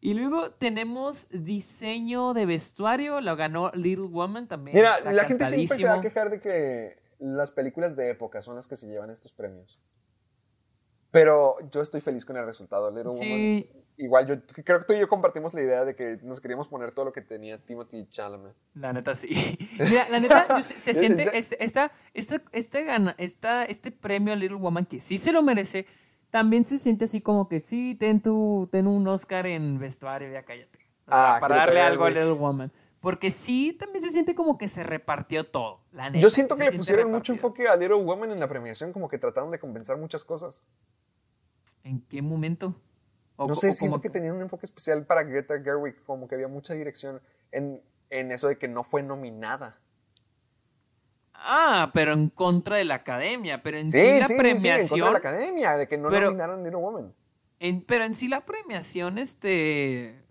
Y luego tenemos diseño de vestuario, lo ganó Little Woman también. Mira, está la gente siempre se va a quejar de que las películas de época son las que se llevan estos premios. Pero yo estoy feliz con el resultado. Little Sí. Woman es- igual yo creo que tú y yo compartimos la idea de que nos queríamos poner todo lo que tenía Timothy Chalamet. La neta sí. <laughs> Mira, la neta yo- se, se <laughs> siente este, esta, esta, este, gana, esta, este premio a Little Woman que sí se lo merece, también se siente así como que sí, ten, tu, ten un Oscar en vestuario, ya cállate. O sea, Ah, para le darle algo a. Little Woman. Porque sí, también se siente como que se repartió todo. La neta, Yo siento que le pusieron mucho enfoque a Little Woman en la premiación, como que trataron de compensar muchas cosas. ¿En qué momento? O No sé, o siento como- que tenían un enfoque especial para Greta Gerwig, como que había mucha dirección en, en eso de que no fue nominada. Ah, pero en contra de la academia. Pero en sí, Sí, la sí, sí, premiación. en contra de la academia, de que no Pero- nominaron Little Woman. En- pero en sí la premiación, este...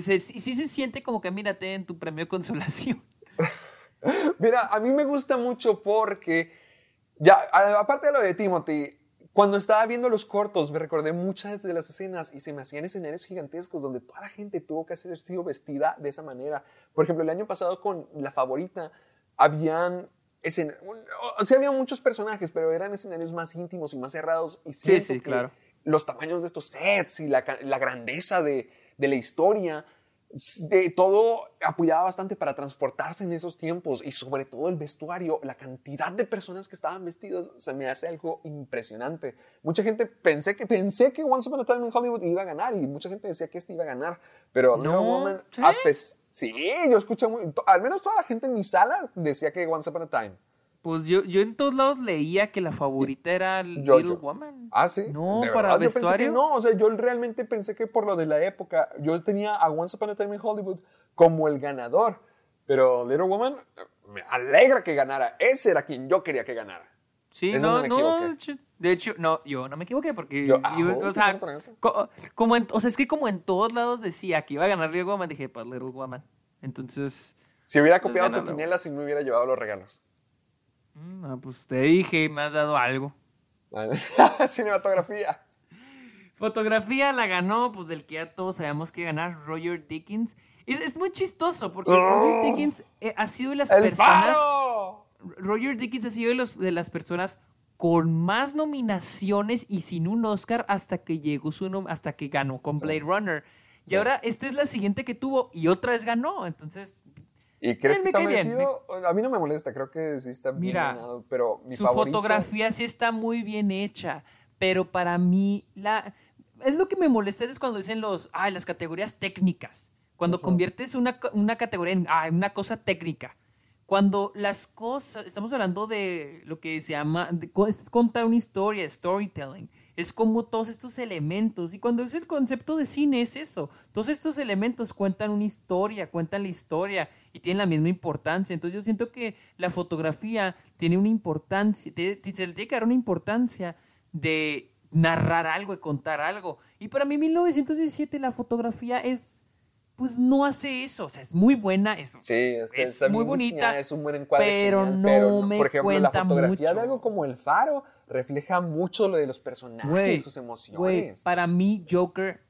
se- sí, sí se siente como que mírate en tu premio de consolación. <laughs> Mira, a mí me gusta mucho porque, ya, aparte de lo de Timothy, cuando estaba viendo los cortos, me recordé muchas de las escenas y se me hacían escenarios gigantescos donde toda la gente tuvo que haber sido vestida de esa manera. Por ejemplo, el año pasado con La Favorita, habían escena- o sea, había muchos personajes, pero eran escenarios más íntimos y más cerrados. Y Sí, sí, que claro. Los tamaños de estos sets y la, la grandeza de, de la historia, de todo apoyaba bastante para transportarse en esos tiempos y sobre todo el vestuario, la cantidad de personas que estaban vestidas se me hace algo impresionante. Mucha gente pensé que pensé que Once Upon a Time in Hollywood iba a ganar y mucha gente decía que este iba a ganar, pero No, Woman, ¿sí? a pes- sí, yo escuché muy, al menos toda la gente en mi sala decía que Once Upon a Time. Pues yo, yo en todos lados leía que la favorita era Yo- Little yo. Woman. Ah, sí. No, ¿De para verdad? Yo pensé que vestuario. no, o sea, yo realmente pensé que por lo de la época, yo tenía a Once Upon a Time in Hollywood como el ganador. Pero Little Woman, me alegra que ganara. Ese era quien yo quería que ganara. Sí, Eso no, no me no, de hecho- no, yo no me equivoqué porque, Yo, yo- ah, o sea, co- como en- o sea, es que como en todos lados decía que iba a ganar Little Woman, dije, pues Little Woman. Entonces, Si hubiera copiado ganó tu la- quiniela, si me hubiera llevado los regalos. mm, ah, pues te dije, me has dado algo. <laughs> Cinematografía. Fotografía la ganó, pues del que ya todos sabemos que ganar, Roger Dickens. Es, es muy chistoso porque Oh. Roger Dickens eh, ha sido de las ¡El personas... faro! Roger Dickens ha sido de, los- de las personas con más nominaciones y sin un Oscar hasta que llegó su hasta que ganó con Blade Runner. Y Sí. ahora esta es la siguiente que tuvo y otra vez ganó. Entonces, ¿Y crees que está merecido? A mí no me molesta, creo que sí está bien Mira, ganado, pero mi su favorito... fotografía sí está muy bien hecha, pero para mí la es lo que me molesta es cuando dicen los ah, las categorías técnicas. Cuando conviertes una, una categoría en ah, una cosa técnica. Cuando las cosas, estamos hablando de lo que se llama de contar una historia, storytelling. es como todos estos elementos. Y cuando es el concepto de cine, es eso. Todos estos elementos cuentan una historia, cuentan la historia y tienen la misma importancia. Entonces yo siento que la fotografía tiene una importancia, se tiene que dar una importancia de narrar algo, de contar algo. Y para mí 1917 la fotografía es pues no hace eso. O sea, es muy buena, es, Sí, es, muy bonita, diseñada, es un buen encuadre. pero genial, no pero, me Por ejemplo, la cuenta fotografía mucho. de algo como El Faro refleja mucho lo de los personajes, Güey, sus emociones. para mí Joker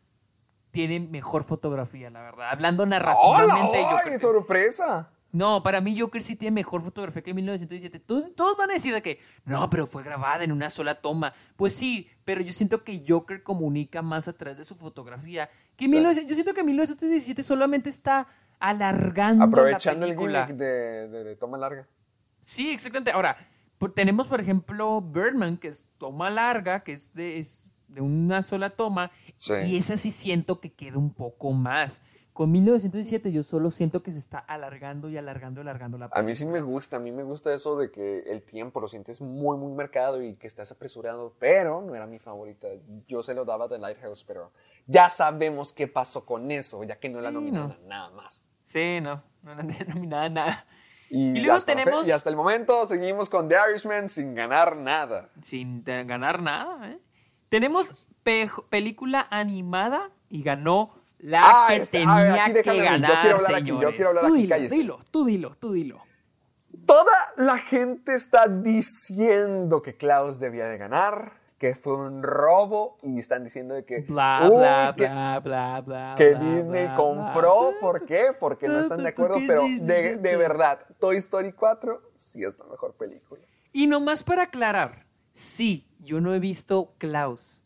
tiene mejor fotografía, la verdad. Hablando ¡Hola! narrativamente, ¡Ay, Joker. qué sorpresa! No, para mí Joker sí tiene mejor fotografía que 1917. Todos, todos van a decir de que, no, pero fue grabada en una sola toma. Pues sí, pero yo siento que Joker comunica más a través de su fotografía. Que Sí. 19 yo siento que 1917 solamente está alargando Aprovechando la el gimmick de, de- de toma larga. Sí, exactamente. Ahora, por- tenemos, por ejemplo, Birdman, que es toma larga, que es de, es de una sola toma, Sí. y esa sí siento que queda un poco más. Con 1917 yo solo siento que se está alargando y alargando y alargando la A mí sí me gusta, a mí me gusta eso de que el tiempo lo sientes muy, muy marcado y que estás apresurado, pero no era mi favorita. Yo se lo daba de Lighthouse, pero ya sabemos qué pasó con eso, ya que no la nominaron no. nada más. Sí, no, no la <laughs> han nominado nada. Y, Y luego fe- tenemos- y hasta el momento seguimos con The Irishman sin ganar nada. Sin ganar nada, ¿eh? Tenemos pe- película animada y ganó la Ah, que ver, tenía aquí que déjame mí, yo ganar, quiero hablar aquí, yo señores. quiero hablar tú aquí, dilo, cállese. dilo, tú dilo, tú dilo. Toda la gente está diciendo que Klaus debía de ganar, que fue un robo y están diciendo de que, Bla, uy, bla, que- bla, bla, bla. que bla, Disney bla, compró. bla. ¿Por qué? Porque no están de acuerdo, pero de, de verdad, Toy Story 4 sí es la mejor película. Y nomás para aclarar, sí, yo no he visto Klaus,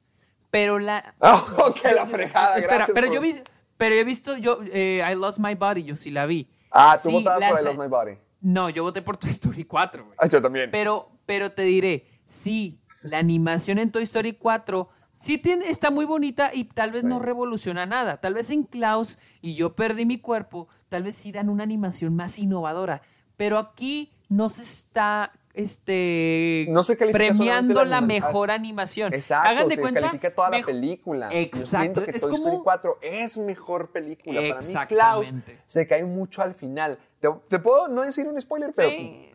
pero la... <laughs> Oh, qué la fregada, Espera, gracias pero por- yo vi, pero he visto, yo, eh, I Lost My Body, yo sí la vi. Ah, tú Sí, votabas por I Love My Body. No, yo voté por Toy Story 4, güey. Ah, yo también. Pero, pero te diré, sí, la animación en Toy Story 4 sí tiene, está muy bonita y tal vez no revoluciona nada. Tal vez en Klaus y yo perdí mi cuerpo, tal vez sí dan una animación más innovadora. Pero aquí no se está este No se califica premiando la mejor animación. Exacto, Hagan de se cuenta, califica toda la película. Exacto, Yo siento que es Toy Story como 4 es mejor película. Para mí, Klaus se cae mucho al final. Te, te puedo no decir un spoiler, pero Sí,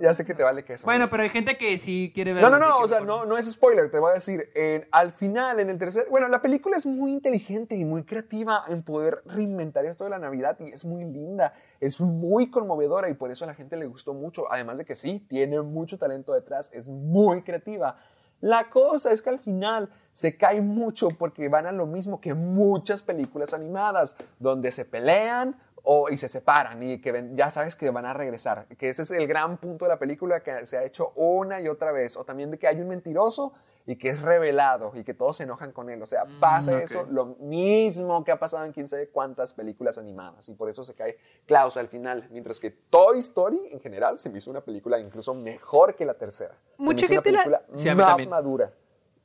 ya sé que te vale que eso. Bueno, pero hay gente que sí quiere ver. No, no, no, o sea, no, no es spoiler, te voy a decir, en- al final, en el tercer, bueno, la película es muy inteligente y muy creativa en poder reinventar esto de la Navidad y es muy linda, es muy conmovedora y por eso a la gente le gustó mucho, además de que sí, tiene mucho talento detrás, es muy creativa. La cosa es que al final se cae mucho porque van a lo mismo que muchas películas animadas, donde se pelean o, y se separan y que ven- ya sabes que van a regresar. Que ese es el gran punto de la película que se ha hecho una y otra vez. O también de que hay un mentiroso y que es revelado y que todos se enojan con él. O sea, pasa ok. eso, lo mismo que ha pasado en quién sabe cuántas películas animadas. Y por eso se cae Klaus al final. Mientras que Toy Story en general se me hizo una película incluso mejor que la tercera. Se me Mucha hizo gente una la- película Sí, a mí más también. madura.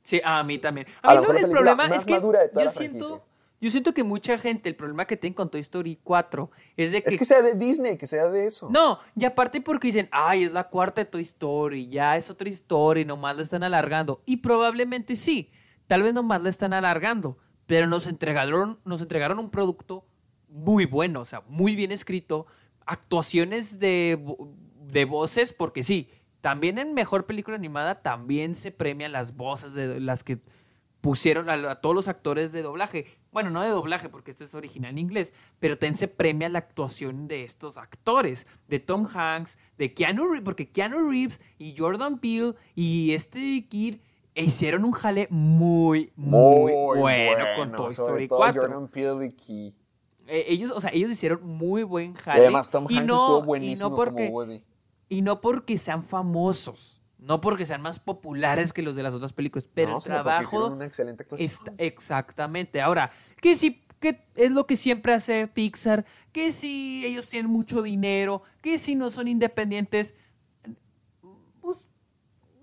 Sí, a mí también. A A mí lo- la el problema más es que madura de toda yo la siento, franquicia. Yo siento que mucha gente, el problema que tienen con Toy Story 4 es de que... Es que sea de Disney, que sea de eso. No, y aparte porque dicen, ay, es la cuarta de Toy Story, ya es otra historia nomás la están alargando. Y probablemente sí, tal vez nomás la están alargando, pero nos entregaron, nos entregaron un producto muy bueno, o sea, muy bien escrito, actuaciones de, de voces, porque sí, también en Mejor Película Animada también se premian las voces de las que pusieron a, a todos los actores de doblaje. Bueno, no de doblaje porque este es original en inglés, pero también se premia la actuación de estos actores, de Tom Hanks, de Keanu Reeves, porque Keanu Reeves y Jordan Peele y este Kid hicieron un jale muy, muy, bueno, con Toy Story todo 4. Jordan Peele y Key. Eh, ellos, o sea, ellos hicieron muy buen Y jale. además Tom y Hanks no- estuvo y buenísimo no porque, como Woody. y no porque sean famosos, no porque sean más populares que los de las otras películas, pero No, el trabajo una excelente actuación. está- exactamente. Ahora, que si que es lo que siempre hace Pixar, que si ellos tienen mucho dinero, que si no son independientes, pues,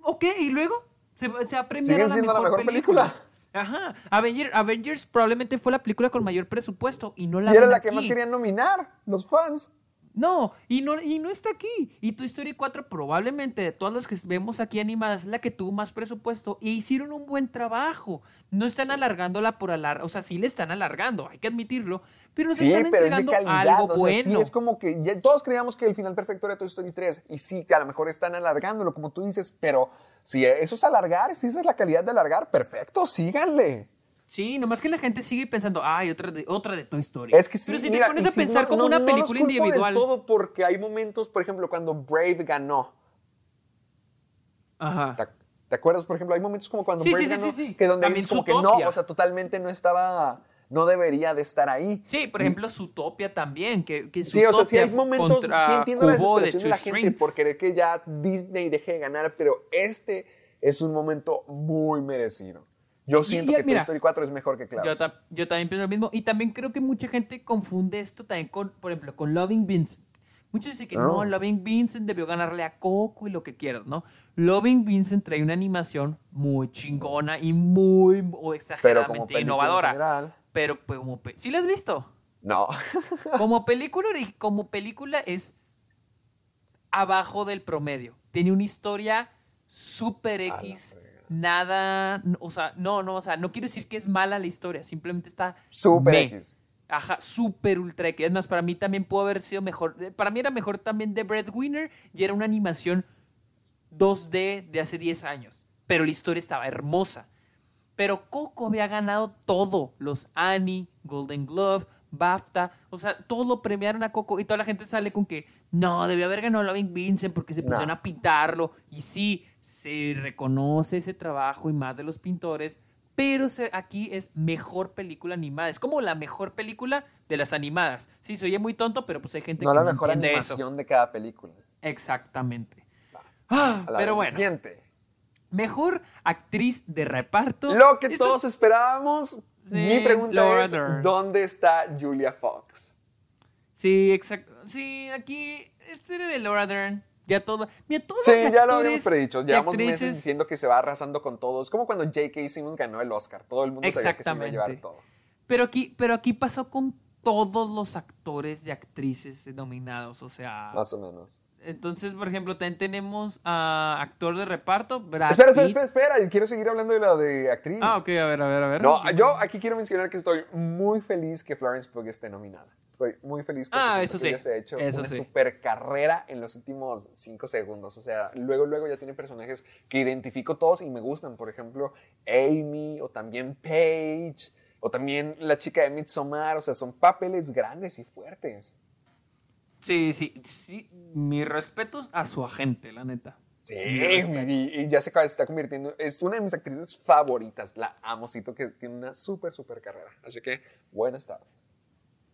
ok, y luego se, se ha premiado la siendo la mejor, mejor película. Ajá, Avenger- Avengers probablemente fue la película con mayor presupuesto y no la y era la que más querían nominar, los fans. No, y no, y no está aquí. Y Toy Story 4 probablemente de todas las que vemos aquí animadas es la que tuvo más presupuesto e hicieron un buen trabajo. No están alargándola por alargar, o sea, sí le están alargando, hay que admitirlo, pero nos Sí, están pero es de entregando calidad. algo o sea, sí, bueno. es como que ya todos creíamos que el final perfecto era Toy Story 3. Y sí, que a lo mejor están alargándolo, como tú dices, pero si eso es alargar, si esa es la calidad de alargar, perfecto, síganle. Sí, nomás que la gente sigue pensando, ay, otra de, otra de Toy Story. Es que sí, pero si mira, te pones a sí, pensar no- como no- una no película del individual. todo porque hay momentos, por ejemplo, cuando Brave ganó. Ajá. ¿Te, te acuerdas? Por ejemplo, hay momentos como cuando Sí, Brave sí, ganó, sí, sí. que donde dices como que no, o sea, totalmente no estaba, no debería de estar ahí. Sí, por ejemplo, Zootopia también, que, que Sí, o sea, sí hay momentos, sí entiendo la Kubo de desesperación de la gente por querer que ya Disney deje de ganar, pero este es un momento muy merecido. Yo siento y, que mira, Toy Story 4 es mejor que Klaus. Yo, ta- yo también pienso lo mismo. Y también creo que mucha gente confunde esto también con, por ejemplo, con Loving Vincent. Muchos dicen que no, Oh. Loving Vincent debió ganarle a Coco y lo que quieras, ¿no? Loving Vincent trae una animación muy chingona y muy o pero como exageradamente película en innovadora. general, Pero pues, como pe- ¿Sí la has visto? no. <laughs> Como película, como película es abajo del promedio. Tiene una historia super X. Nada, o sea, no, no, o sea, no quiero decir que es mala la historia, simplemente está Super me. X. Ajá, super ultra X. Es más, para mí también pudo haber sido mejor. eh, Para mí era mejor también The Breadwinner y era una animación 2D de hace 10 años. Pero la historia estaba hermosa. Pero Coco había ganado todo. Los Annie, Golden Glove, BAFTA. O sea, todo lo premiaron a Coco. Y toda la gente sale con que no, debió haber ganado Loving Vincent porque se pusieron No. a pintarlo. Y sí, se reconoce ese trabajo y más de los pintores. Pero se- aquí es mejor película animada. Es como la mejor película de las animadas. Sí, se oye muy tonto, pero pues hay gente No que la no mejor entiende eso. de cada película. Exactamente. Ah, pero bueno, Siguiente. mejor actriz de reparto. Lo que todos esperábamos. Mi pregunta Laura es, Dern. ¿dónde está Julia Fox? Sí, exacto. Sí, aquí este era de Laura Dern. Ya todo. Mira, todos Sí, los ya lo habíamos predicho. Llevamos meses diciendo que se va arrasando con todo. Es como cuando J.K. Simmons ganó el Oscar. Todo el mundo sabía que se iba a llevar todo. Pero aquí, pero aquí pasó con todos los actores y actrices nominados. O sea. Más o menos. Entonces, por ejemplo, también tenemos a actor de reparto, Brad Espera, espera, Pitt. espera, espera. Quiero seguir hablando de la de actriz. Ah, ok, a ver, a ver, a ver. No, yo aquí quiero mencionar que estoy muy feliz que Florence Pugh esté nominada. Estoy muy feliz porque Ah, eso sí, ella se ha hecho eso una sí. super carrera en los últimos cinco segundos. O sea, luego, luego ya tiene personajes que identifico todos y me gustan. Por ejemplo, Amy o también Paige o también la chica de Midsommar. O sea, son papeles grandes y fuertes. Sí, sí, sí. Mis respetos a su agente, la neta. Sí, y, y ya se está convirtiendo, es una de mis actrices favoritas, la amo, siento que tiene una súper, súper carrera. Así que, buenas tardes.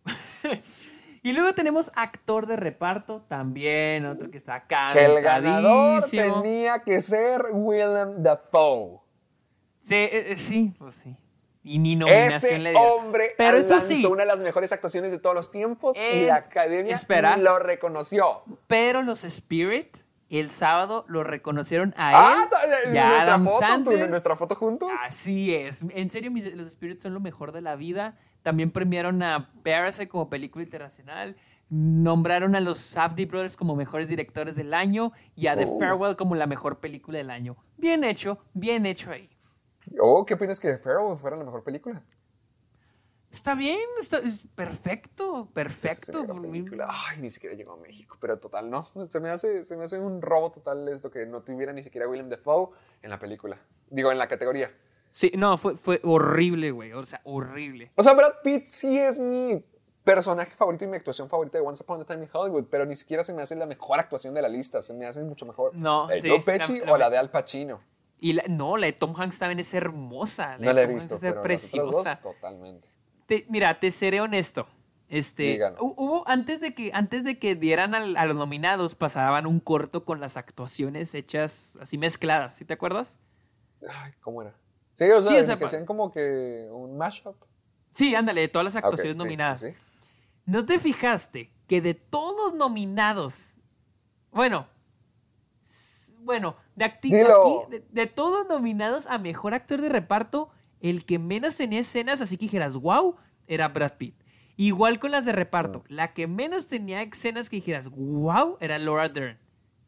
<laughs> Y luego tenemos actor de reparto, también otro que está Que el ganador tenía que ser Willem Dafoe. Sí, eh, eh, sí, pues sí. Y ni nominación Ese le dieron. hombre Pero eso lanzó sí, una de las mejores actuaciones de todos los tiempos y Eh, la academia espera. lo reconoció. pero los Spirit el sábado lo reconocieron a Ah, él y en a Adam foto, tú, Sandler. en nuestra foto juntos. Así es. En serio, mis- los Spirits son lo mejor de la vida. También premiaron a Parasite como película internacional. Nombraron a los Safdie Brothers como mejores directores del año y a The Oh. Farewell como la mejor película del año. Bien hecho, bien hecho ahí. Oh, ¿qué opinas que Farewell fuera la mejor película? Está bien, está es perfecto, perfecto. por mí. Ay, ni siquiera llegó a México, pero total, no. Se me hace, se me hace un robo total esto que no tuviera ni siquiera Willem Dafoe en la película. Digo, en la categoría. Sí, no, fue, fue horrible, güey. O sea, horrible. O sea, Brad Pitt sí es mi personaje favorito y mi actuación favorita de Once Upon a Time in Hollywood, pero ni siquiera se me hace la mejor actuación de la lista. Se me hace mucho mejor No, de sí, Joe Pesci o la de Al Pacino. Y la- no, la de Tom Hanks también es hermosa. No la he Tom visto, Hanks es preciosa. dos, totalmente. Te- mira, te seré honesto. Este, Díganos. hubo antes de que antes de que dieran al- a los nominados pasaban un corto con las actuaciones hechas así mezcladas, ¿sí te acuerdas? Ay, ¿cómo era? Sí, o sea, Sí, o sea, que sean como que un mashup. Sí, ándale, de todas las actuaciones nominadas. sí, sí. ¿No te fijaste que de todos los nominados, bueno, bueno, de, aquí, de, de todos nominados a mejor actor de reparto, el que menos tenía escenas, así que dijeras, wow, era Brad Pitt. Igual con las de reparto. La que menos tenía escenas que dijeras, wow, era Laura Dern.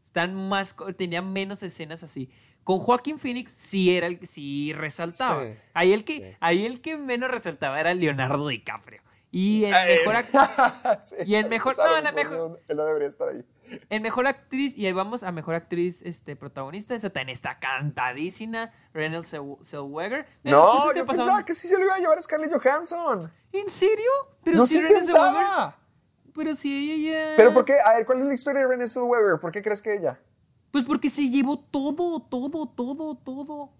Están más, tenía menos escenas así. Con Joaquín Phoenix sí era el sí resaltaba. Sí, ahí, el que, ahí el que menos resaltaba era Leonardo DiCaprio. Y en mejor actor. <laughs> Sí, Y en mejor- no, por mejor- Él no debería estar ahí. En mejor actriz, y ahí vamos a mejor actriz este, protagonista. Esa también está cantadísima. Renée Zell- Zellweger. No, yo pensaba que sí se lo iba a llevar a Scarlett Johansson. ¿En serio? Pero Yo si sí pensaba. Pero si ella ya. Pero ¿por qué? A ver, ¿cuál es la historia de Renée Zellweger? ¿Por qué crees que ella? Pues porque se llevó todo, todo, todo, todo.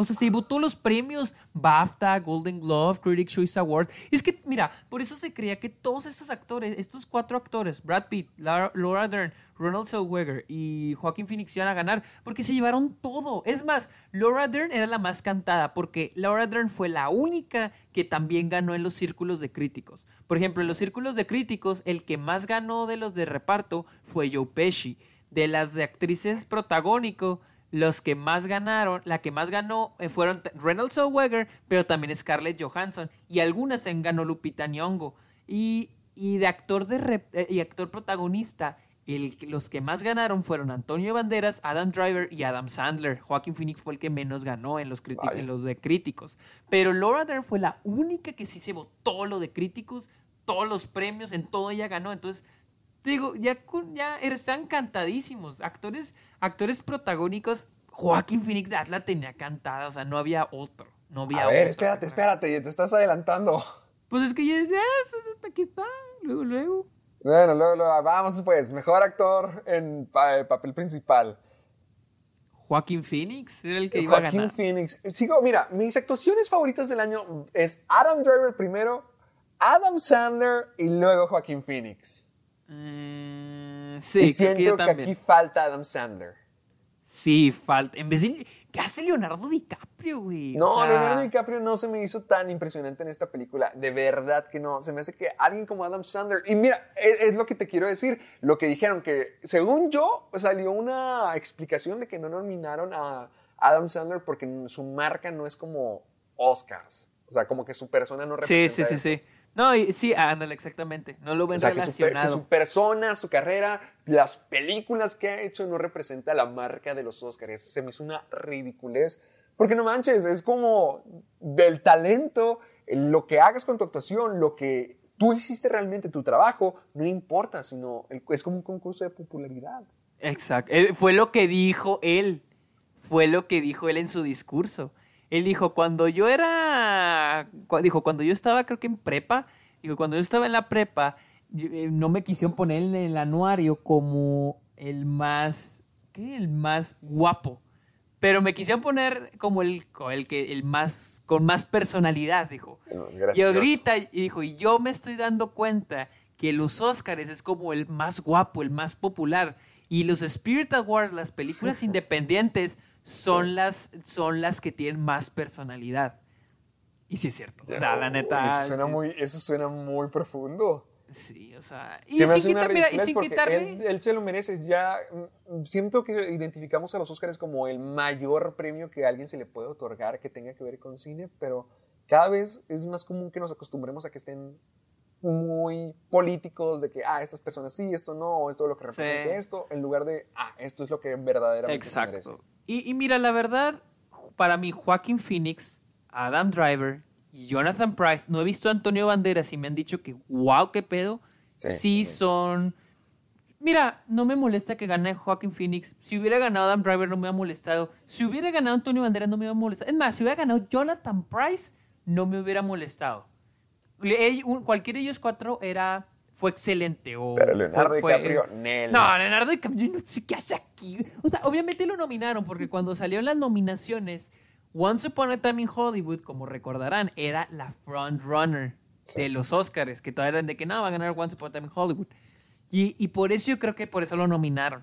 O sea, se llevó todos los premios. BAFTA, Golden Glove, Critics' Choice Award. Es que, mira, por eso se creía que todos estos actores, estos cuatro actores, Brad Pitt, Laura, Dern, Ronald Zellweger y Joaquin Phoenix iban a ganar porque se llevaron todo. Es más, Laura Dern era la más cantada porque Laura Dern fue la única que también ganó en los círculos de críticos. Por ejemplo, en los círculos de críticos, el que más ganó de los de reparto fue Joe Pesci. De las de actrices protagónico, los que más ganaron, la que más ganó eh, fueron Reynolds Zellweger, pero también Scarlett Johansson. Y algunas en ganó Lupita Nyong'o. Y, y de actor de eh, y actor protagonista, el, los que más ganaron fueron Antonio Banderas, Adam Driver y Adam Sandler. Joaquin Phoenix fue el que menos ganó en los, en los de críticos. Pero Laura Dern fue la única que sí se votó lo de críticos, todos los premios, en todo ella ganó. Entonces, te digo, ya, ya están cantadísimos. Actores, actores protagónicos, Joaquin Phoenix de la tenía cantada, o sea, no había otro. No había A ver, otro. espérate, espérate, te estás adelantando. Pues es que ya decía, ah, pues, hasta aquí está, luego, luego. Bueno, luego, luego, vamos pues, mejor actor en pa- papel principal. Joaquin Phoenix era el que iba a Joaquín ganar. Phoenix. Sigo, mira, mis actuaciones favoritas del año es Adam Driver primero, Adam Sandler y luego Joaquín Phoenix. Mm, sí, y que siento que, aquí falta Adam Sandler. Sí, falta. En vez de. ¿Qué hace Leonardo DiCaprio, güey? No, O sea, Leonardo DiCaprio no se me hizo tan impresionante en esta película. De verdad que no. Se me hace que alguien como Adam Sandler. Y mira, es, es lo que te quiero decir. Lo que dijeron que, según yo, salió una explicación de que no nominaron a Adam Sandler porque su marca no es como Oscars. O sea, como que su persona no Sí, representa sí, sí, eso. sí. No, y- sí, ándale, exactamente. No lo ven O sea, que su, per- que relacionado. su persona, su carrera, las películas que ha hecho no representa la marca de los Oscars. Se me hizo una ridiculez. Porque no manches, es como del talento, lo que hagas con tu actuación, lo que tú hiciste realmente, tu trabajo, no importa, sino el- es como un concurso de popularidad. Exacto. Eh, Fue lo que dijo él. Fue lo que dijo él en su discurso. Él dijo, cuando yo era, dijo, cuando yo estaba creo que en prepa, dijo, cuando yo estaba en la prepa, eh, no me quisieron poner en el anuario como el más, ¿qué? El más guapo. Pero me quisieron poner como el, el que, el más, con más personalidad, dijo. Y Gracioso. ahorita, y dijo, y yo me estoy dando cuenta que los Oscars es como el más guapo, el más popular. Y los Spirit Awards, las películas <laughs> independientes, son, las, son las que tienen más personalidad. Y sí es cierto. O sea, la neta. Eso suena, sí, muy, eso suena muy profundo. sí, o sea. Y Se me sin, hace una quitar- mira, y sin quitarle. él, él se lo merece. Ya mm, siento que identificamos a los Oscars como el mayor premio que a alguien se le puede otorgar que tenga que ver con cine, pero cada vez es más común que nos acostumbremos a que estén muy políticos de que, ah, estas personas sí, esto no, esto es lo que representa Sí. esto, en lugar de, ah, esto es lo que verdaderamente se merece. Exacto. Y, y mira, la verdad, para mí, Joaquín Phoenix, Adam Driver y Jonathan Price, no he visto a Antonio Banderas y me han dicho que, wow, qué pedo. Sí, son. Mira, no me molesta que gane Joaquín Phoenix. Si hubiera ganado Adam Driver, no me hubiera molestado. Si hubiera ganado Antonio Banderas, no me hubiera molestado. Es más, si hubiera ganado Jonathan Price, no me hubiera molestado. Cualquiera de ellos cuatro era. Fue excelente. O Pero Leonardo fue- fue- DiCaprio, Nel. No, Leonardo DiCaprio, yo no sé qué hace aquí. O sea, obviamente lo nominaron porque cuando salieron las nominaciones, Once Upon a Time in Hollywood, como recordarán, era la front runner de los Oscars, que todavía eran de que no, va a ganar Once Upon a Time in Hollywood. Y, y por eso yo creo que por eso lo nominaron.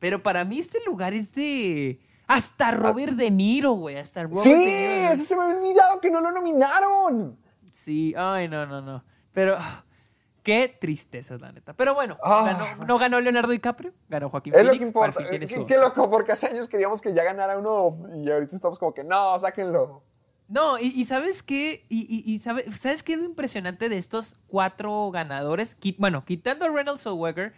Pero para mí este lugar es de... Hasta Robert De Niro, güey. Hasta Robert Sí, De Niro. ese se me había olvidado que no lo nominaron. Sí, ay, no, no, no. Pero <sighs> qué tristeza, la neta. Pero bueno, Ah. ganó- no ganó Leonardo DiCaprio, ganó Joaquín Es lo Phoenix. que importa. al fin tiene Eh, Qué, qué loco, porque hace años queríamos que ya ganara uno y ahorita estamos como que no, sáquenlo. No, y, y ¿sabes qué? Y, y- y sabe- ¿sabes qué es lo impresionante de estos cuatro ganadores? Bueno, quitando a Reynolds Zellweger,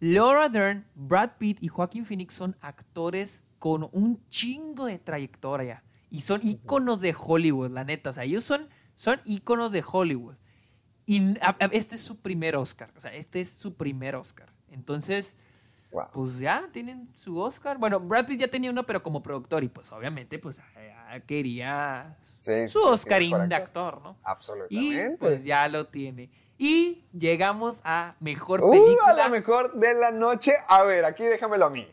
Laura Dern, Brad Pitt y Joaquin Phoenix son actores con un chingo de trayectoria. Y son íconos de Hollywood, la neta. O sea, ellos son, son íconos de Hollywood. Y a- a- este es su primer Oscar. O sea, este es su primer Oscar. Entonces, Wow. pues ya tienen su Oscar. Bueno, Brad Pitt ya tenía uno, pero como productor. Y pues obviamente, pues quería Sí, su Oscarín de actor. ¿no? Y Absolutamente. pues ya lo tiene. Y llegamos a mejor Uh, película. a la mejor de la noche. A ver, aquí déjamelo a mí.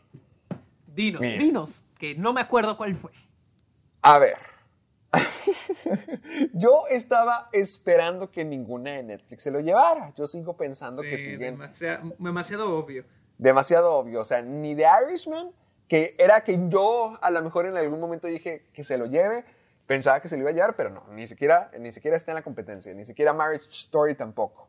Dinos, Mira. dinos, que no me acuerdo cuál fue. A ver. <laughs> Yo estaba esperando que ninguna de Netflix se lo llevara. Yo sigo pensando que siguen demasiado, obvio. demasiado obvio. O sea, ni The Irishman, que era que yo a lo mejor en algún momento dije que se lo lleve, pensaba que se lo iba a llevar, pero no, ni siquiera, ni siquiera está en la competencia, ni siquiera Marriage Story tampoco.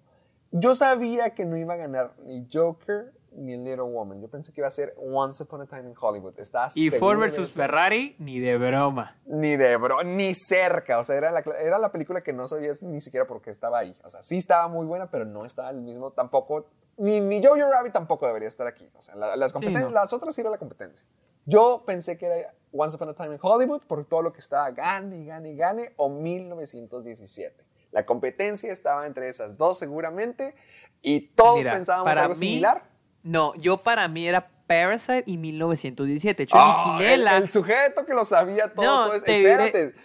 Yo sabía que no iba a ganar ni Joker ni Little Woman. Yo pensé que iba a ser Once Upon a Time in Hollywood. Estaba Y Ford versus. Ferrari, ni de broma. Ni de bro, ni cerca. O sea, era la, era la película que no sabías ni siquiera por qué estaba ahí. O sea, sí estaba muy buena, pero no estaba el mismo tampoco. Ni, ni Jojo Rabbit tampoco debería estar aquí. O sea, la- las, competen- no. las otras sí era la competencia. Yo pensé que era Once Upon a Time in Hollywood por todo lo que estaba gane, gane, gane, o 1917. La competencia estaba entre esas dos seguramente y todos Mira, pensábamos para algo mí, similar. No, yo para mí era Parasite y 1917. De hecho, Ah, originé el, sujeto que lo sabía todo. No, todo es- diré- espérate.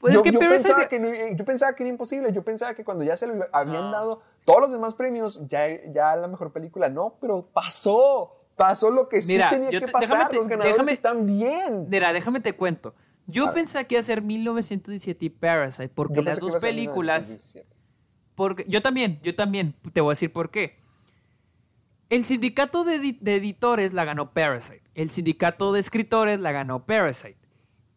Pues yo, es que yo Parasite- pensaba que no- yo pensaba que era imposible. Yo pensaba que cuando ya se lo habían No. dado todos los demás premios, ya, ya la mejor película. No, pero pasó. Pasó lo que Mira, sí tenía yo que pasar. te- los ganadores déjame- están bien. Mira, déjame te cuento. Yo pensaba que iba a ser 1917 y Parasite porque Yo las dos películas 1917. Porque, yo también, yo también, te voy a decir por qué. El sindicato de, edi- de editores la ganó Parasite. El sindicato de escritores la ganó Parasite.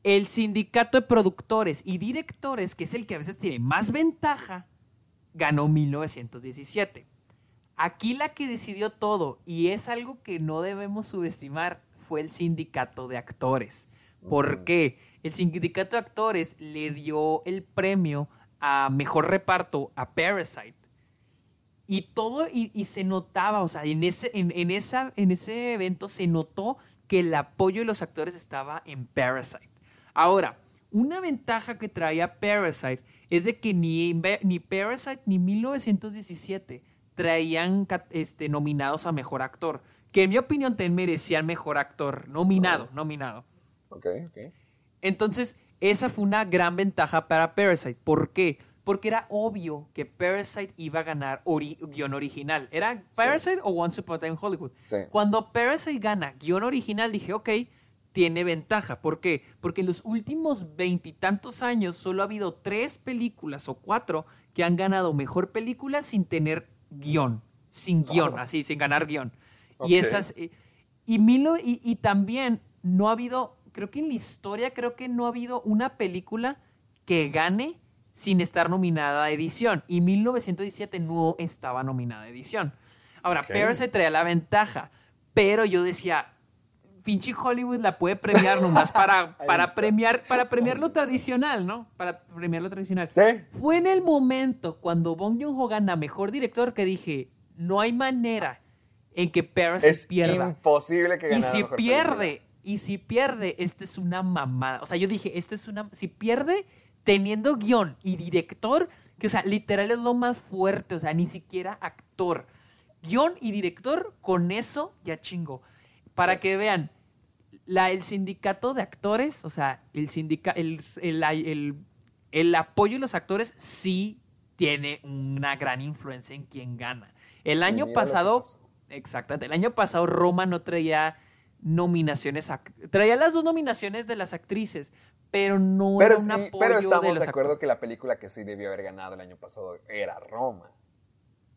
El sindicato de productores y directores, que es el que a veces tiene más ventaja, ganó 1917. Aquí la que decidió todo, y es algo que no debemos subestimar, fue el sindicato de actores. ¿Por qué? El sindicato de actores le dio el premio a mejor reparto a Parasite. Y todo, y, y se notaba, o sea, en ese, en, en esa, en ese evento se notó que el apoyo de los actores estaba en Parasite. Ahora, una ventaja que traía Parasite es de que ni, ni Parasite ni 1917 traían este, nominados a mejor actor. Que en mi opinión te merecían mejor actor. Nominado, nominado. Ok, ok. Entonces, esa fue una gran ventaja para Parasite. ¿Por qué? Porque era obvio que Parasite iba a ganar ori- guion original. ¿Era Parasite o Once Upon a Time in Hollywood? Sí. Cuando Parasite gana guion original, dije, ok, tiene ventaja. ¿Por qué? Porque en los últimos veintitantos años solo ha habido tres películas o cuatro que han ganado mejor película sin tener guion. Sin guion, así, sin ganar guion. Y esas. eh, Y, mil no- y, y también no ha habido, creo que en la historia, creo que no ha habido una película que gane sin estar nominada a edición. Y 1917 no estaba nominada a edición. Ahora, Ok. Parasite traía la ventaja, pero yo decía, pinche Hollywood la puede premiar nomás para, <laughs> para, premiar, para premiar lo tradicional, ¿no? Para premiar lo tradicional. Sí. Fue en el momento cuando Bong Joon-ho gana Mejor Director que dije, no hay manera en que Parasite Es pierda. imposible que Y ganara si pierde, película. y si pierde, esta es una mamada. O sea, yo dije, esta es una... Si pierde teniendo guion y director, que o sea, literal es lo más fuerte, o sea, ni siquiera actor. Guión y director, con eso ya chingo. Para Sí. que vean, la, el sindicato de actores, o sea, el, sindica, el, el, el- el apoyo de los actores sí tiene una gran influencia en quien gana. El año pasado, exactamente, el año pasado Roma no traía nominaciones, traía las dos nominaciones de las actrices, pero no Pero, era un sí, apoyo pero de estamos los de acuerdo que la película que sí debió haber ganado el año pasado era Roma.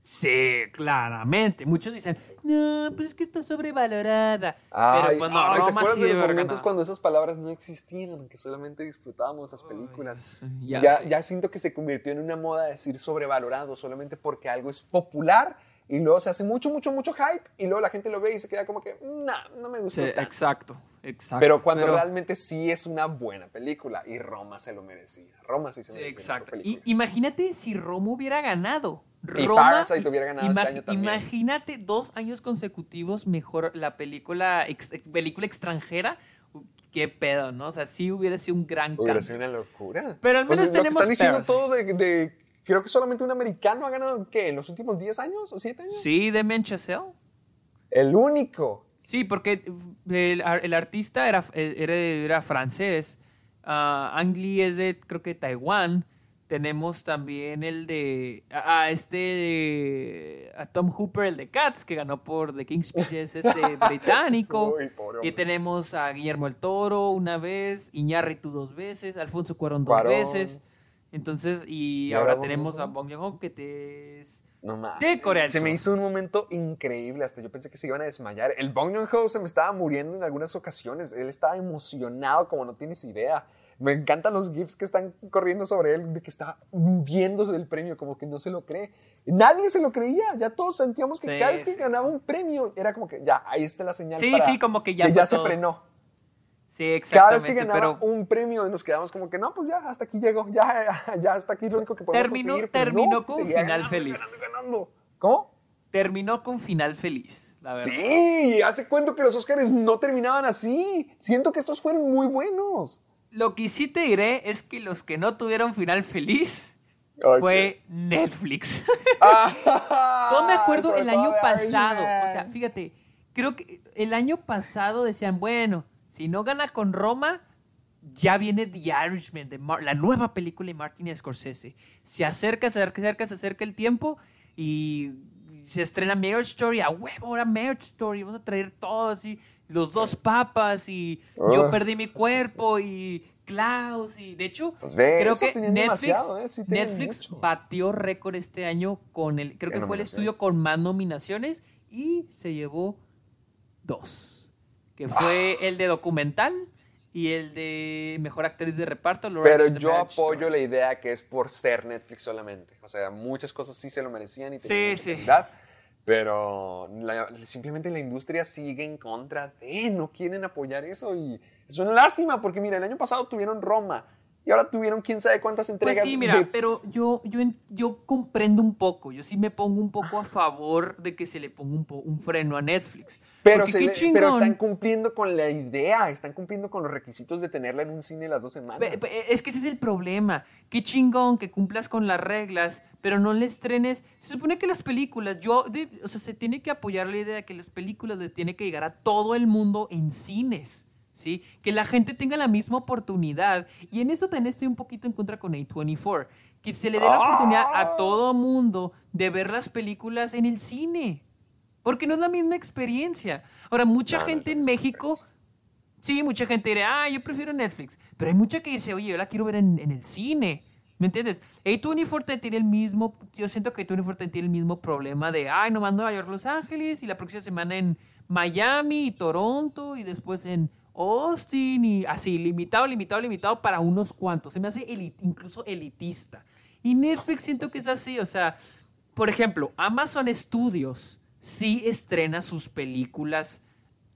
Sí, claramente. Muchos dicen, no, pues es que está sobrevalorada. Ay, pero no, ay, ¿te Roma acuerdas sí de los momentos cuando esas palabras no existían, que solamente disfrutábamos las películas? sí, ya, ya ya, siento que se convirtió en una moda decir sobrevalorado solamente porque algo es popular y luego se hace mucho, mucho, mucho hype y luego la gente lo ve y se queda como que, nah, no me gusta. Sí, tanto". exacto, exacto. Pero cuando Pero- realmente sí es una buena película y Roma se lo merecía. Roma sí se Sí, merecía. exacto. Y, imagínate si Roma hubiera ganado. Y Roma, Parasite hubiera ganado este año también. Imagínate dos años consecutivos mejor la película, ex- película extranjera. Qué pedo, ¿no? O sea, sí hubiera sido un gran Hubiera cambio. sido una locura. Pero al Pues menos es lo que tenemos están diciendo todo de, de- Creo que solamente un americano ha ganado, ¿qué? ¿En los últimos 10 años o 7 años? Sí, de Chazelle. El único. Sí, porque el, ar- el artista era, era, era francés. Ang Lee es de, creo que Taiwán. Tenemos también el de. A este. de- a Tom Hooper, el de Cats, que ganó por The King's Speech, es este <laughs> británico. Uy, y tenemos a Guillermo el Toro una vez, Iñárritu dos veces, Alfonso Cuarón dos veces. Entonces, y, Y ahora ahora tenemos a Bong Joon-ho, que te es. No. De Corea Se me hizo un momento increíble. Hasta yo pensé que se iban a desmayar. El Bong Joon-ho se me estaba muriendo en algunas ocasiones. Él estaba emocionado como no tienes idea. Me encantan los gifs que están corriendo sobre él de que está viéndose el premio, como que no se lo cree. Nadie se lo creía. Ya todos sentíamos que Sí, cada vez que sí. ganaba un premio era como que ya, ahí está la señal. Sí, para- sí, como que ya que ya se frenó. Sí, Cada vez exactamente. que ganaba pero un premio nos quedábamos como que no, pues ya, hasta aquí llegó, ya, <laughs> ya hasta aquí lo único que podemos Terminó- conseguir. terminó no, con final ganando, feliz. ganando, ganando. ¿Cómo? terminó con final feliz, la verdad. Sí, hace cuento que los Oscars no terminaban así. Siento que estos fueron muy buenos. Lo que sí te diré es que los que no tuvieron final feliz Ok. fue Netflix. <laughs> Ah, Yo me acuerdo el año pasado, o sea, fíjate, creo que el año pasado decían, bueno, si no gana con Roma, ya viene The Irishman, de Mar- la nueva película de Martin Scorsese. Se acerca, se acerca, se acerca, se acerca el tiempo y se estrena Marriage Story, a huevo, ahora Marriage Story, vamos a traer todo así, los dos papas y yo Ugh. perdí mi cuerpo y Klaus y de hecho Pues ve, creo que Netflix, ¿eh? Sí Netflix batió récord este año con el, creo ¿Qué que fue el estudio con más nominaciones y se llevó dos, que fue el de documental y el de mejor actriz de reparto. Laura Pero yo apoyo Story. la idea que es por ser Netflix solamente. O sea, muchas cosas sí se lo merecían y tenían Sí, Pero la- simplemente la industria sigue en contra de, no quieren apoyar eso y es una lástima porque mira, el año pasado tuvieron Roma y ahora tuvieron quién sabe cuántas Pues entregas. sí, mira, de- pero yo, yo, yo comprendo un poco, yo sí me pongo un poco a favor de que se le ponga un, po- un freno a Netflix. Pero, se le- pero están cumpliendo con la idea, están cumpliendo con los requisitos de tenerla en un cine las dos semanas. Pe- pe- Es que ese es el problema. Qué chingón que cumplas con las reglas, pero no le estrenes. Se supone que las películas, yo, de- o sea, se tiene que apoyar la idea de que las películas le tiene que llegar a todo el mundo en cines. ¿Sí? Que la gente tenga la misma oportunidad. Y en esto también estoy un poquito en contra con A24. Que se le dé la oportunidad a todo mundo de ver las películas en el cine. Porque no es la misma experiencia. Ahora, mucha No, no es gente en México Sí, mucha gente dirá, ah, yo prefiero Netflix. Pero hay mucha que dice, oye, yo la quiero ver en, en el cine. ¿Me entiendes? A24 tiene el mismo, yo siento que A24 tiene el mismo problema de, ay, nomás Nueva York, Los Ángeles, y la próxima semana en Miami y Toronto, y después en Austin, y así, limitado, limitado, limitado para unos cuantos. Se me hace incluso elitista. Y Netflix siento que es así, o sea, por ejemplo, Amazon Studios sí estrena sus películas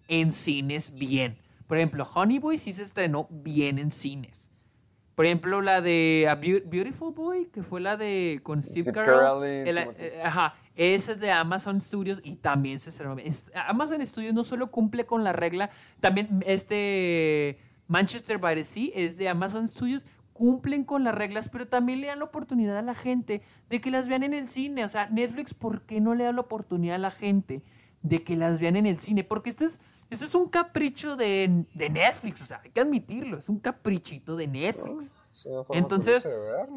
en cines bien. Por ejemplo, Honey Boy sí se estrenó bien en cines. Por ejemplo, la de A Beau- Beautiful Boy, que fue la de con Steve Steve Carell. Eh, ajá, esa es de Amazon Studios y también se estrenó. Amazon Studios no solo cumple con la regla, también este Manchester by the Sea es de Amazon Studios, cumplen con las reglas, pero también le dan la oportunidad a la gente de que las vean en el cine. O sea, Netflix, ¿por qué no le da la oportunidad a la gente de que las vean en el cine? Porque esto es, esto es un capricho de, de Netflix, o sea, hay que admitirlo, es un caprichito de Netflix. Entonces,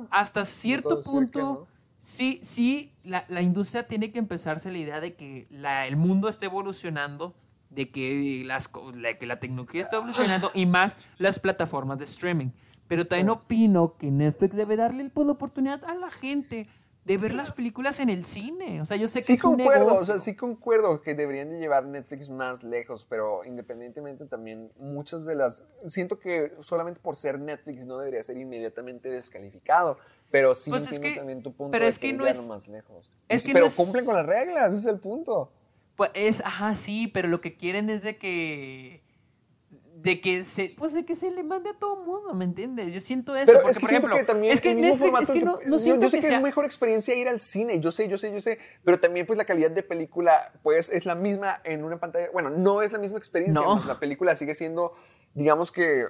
hasta cierto punto. Sí, sí, la, la industria tiene que empezarse la idea de que la- el mundo está evolucionando, de que, las, la, que la tecnología está evolucionando y más las plataformas de streaming. Pero también opino que Netflix debe darle pues, la oportunidad a la gente de ver las películas en el cine. O sea, yo sé que Sí es un concuerdo, o negocio. sea, sí concuerdo que deberían de llevar Netflix más lejos, pero independientemente también muchas de las... Siento que solamente por ser Netflix no debería ser inmediatamente descalificado, pero sí Pues es que- también tu punto pero de es que no es- más lejos. es Y- que pero no cumplen con las reglas, ese es el punto. Pues es, ajá, sí, pero lo que quieren es de que de que se pues de que se le mande a todo mundo, ¿me entiendes? Yo siento eso, Pero porque, es que por ejemplo, que también es que Netflix, formato es que no, no yo- siento yo sé que que, sea es mejor experiencia ir al cine, yo sé, yo sé, yo sé, pero también pues la calidad de película pues es la misma en una pantalla, bueno, no es la misma experiencia, No. pues, la película sigue siendo, digamos que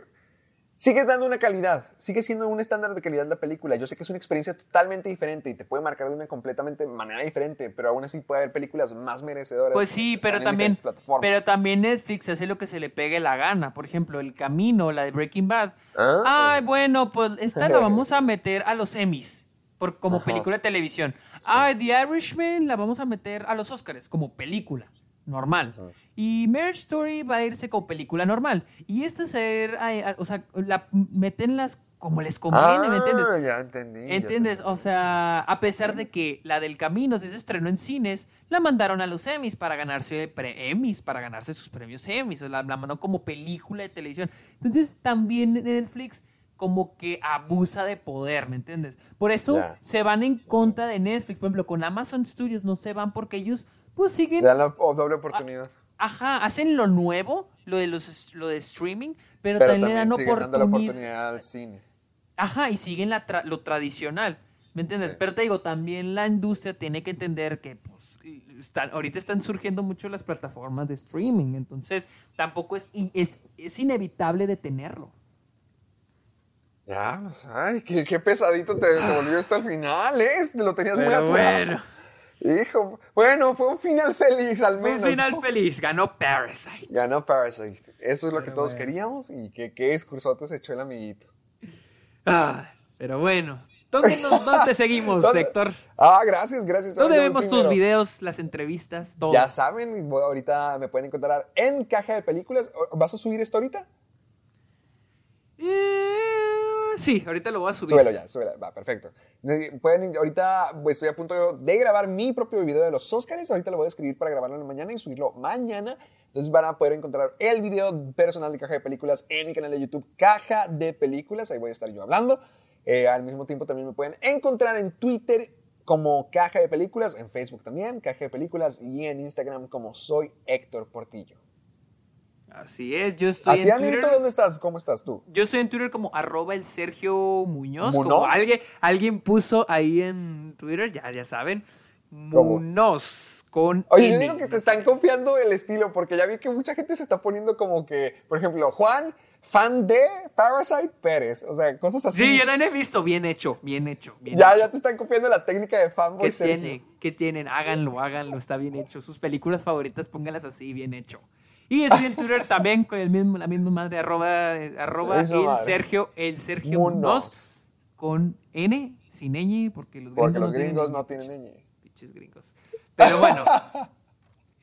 sigue dando una calidad, sigue siendo un estándar de calidad la película. Yo sé que es una experiencia totalmente diferente y te puede marcar de una completamente manera diferente, pero aún así puede haber películas más merecedoras. Pues sí, pero también, pero también Netflix hace lo que se le pegue la gana. Por ejemplo, El Camino, la de Breaking Bad. Ah. Ay, bueno, pues esta la vamos a <laughs> meter a los Emmys por, como Ajá. película de televisión. Ay, The Irishman la vamos a meter a los Oscars como película normal. Y Marriage Story va a irse como película normal. Y esta ser, o sea, la metenlas como les conviene, ¿me entiendes? Ah, ya entendí. ya ¿Entiendes? entendí. O sea, a pesar de que la del Camino se estrenó en cines, la mandaron a los Emmys para ganarse pre Emmys, para ganarse sus premios Emmys. La, la mandó como película de televisión. Entonces, también Netflix como que abusa de poder, ¿me entiendes? Por eso se van en contra de Netflix. Por ejemplo, con Amazon Studios no se van porque ellos pues siguen Le dan la doble oportunidad. Ajá, hacen lo nuevo, lo de los lo de streaming, pero, pero también, le dan siguen dando la oportunidad. oportunidad al cine. Ajá, y siguen la tra- lo tradicional. ¿Me entiendes? Sí. Pero te digo, también la industria tiene que entender que pues, están, ahorita están surgiendo mucho las plataformas de streaming. Entonces, tampoco es, y es, es inevitable detenerlo. Ya, pues, ay, qué, qué pesadito te se volvió esto al final, ¿eh? Lo tenías muy aturado. bueno. Hijo, bueno, fue un final feliz al Un menos. final ¿no? feliz, ganó Parasite. Ganó Parasite. Eso es lo que todos bueno. queríamos y que qué excursote se echó el amiguito. Ah, pero bueno. ¿Dónde, nos- dónde te seguimos, <laughs> ¿Dónde- Héctor? Ah, gracias, gracias. ¿Dónde vemos tus videos, las entrevistas, todo? Ya saben, voy- ahorita me pueden encontrar en Caja de Películas. ¿Vas a subir esto ahorita? Eh, sí, ahorita lo voy a subir. Súbelo ya, súbelo. Va, perfecto. Pueden, ahorita pues, estoy a punto de grabar mi propio video de los Oscars. Ahorita lo voy a escribir para grabarlo en la mañana y subirlo mañana. Entonces van a poder encontrar el video personal de Caja de Películas en mi canal de YouTube, Caja de Películas. Ahí voy a estar yo hablando. Eh, al mismo tiempo también me pueden encontrar en Twitter como Caja de Películas, en Facebook también, Caja de Películas, y en Instagram como soy Héctor Portillo. Así es, yo ¿A estoy ti, en amiguito, Twitter. dónde estás? ¿Cómo estás tú? Yo estoy en Twitter como arroba el Sergio Muñoz. Como ¿Munoz? alguien, alguien puso ahí en Twitter, ya, ya saben. ¿Cómo? Munoz con Oye, yo digo que te están confiando el estilo, porque ya vi que mucha gente se está poniendo como que, por ejemplo, Juan, fan de Parasite Pérez. O sea, cosas así. Sí, yo también he visto, bien hecho, bien hecho, bien ya, hecho. ya te están copiando la técnica de fanboy. ¿Qué Sergio. tiene? ¿Qué tienen? Háganlo, háganlo, está bien hecho. Sus películas favoritas, pónganlas así, bien hecho. Y estoy en Twitter también con el mismo, la misma madre, arroba, eh, arroba el. Sergio, el Sergio Munoz. Con N, sin ñ, porque los gringos, Porque los no, tienen gringos no tienen ñ. Pinches gringos. Pero bueno.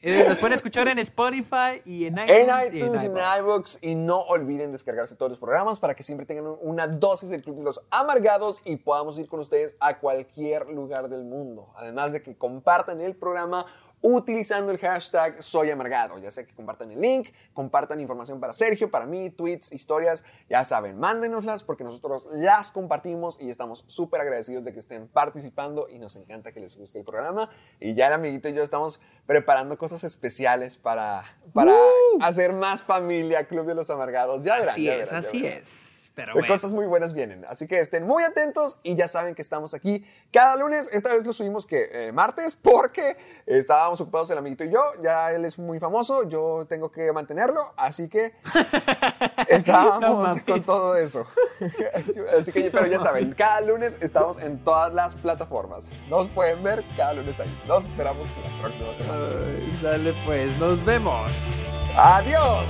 eh, los pueden escuchar en Spotify y en En iTunes. y iTunes, en iVoox y no olviden descargarse todos los programas para que siempre tengan un- una dosis del Club de los Amargados y podamos ir con ustedes a cualquier lugar del mundo. Además de que compartan el programa utilizando el hashtag Soy Amargado. Ya sea que compartan el link, compartan información para Sergio, para mí, tweets, historias, ya saben, mándenoslas porque nosotros las compartimos y estamos súper agradecidos de que estén participando y nos encanta que les guste el programa. Y ya el amiguito y yo estamos preparando cosas especiales para, para hacer más familia Club de los Amargados. Ya verán, Así ya es, verán, así verán. es. Pero De bueno. cosas muy buenas vienen. Así que estén muy atentos y ya saben que estamos aquí cada lunes. Esta vez lo subimos que eh, martes <laughs> porque estábamos ocupados el amiguito y yo. Ya él es muy famoso, yo tengo que mantenerlo. Así que <laughs> estábamos con todo eso. <laughs> así que, pero ya saben, cada lunes estamos en todas las plataformas. Nos pueden ver cada lunes ahí. Nos esperamos la próxima semana. Ay, Dale pues, nos vemos. Adiós.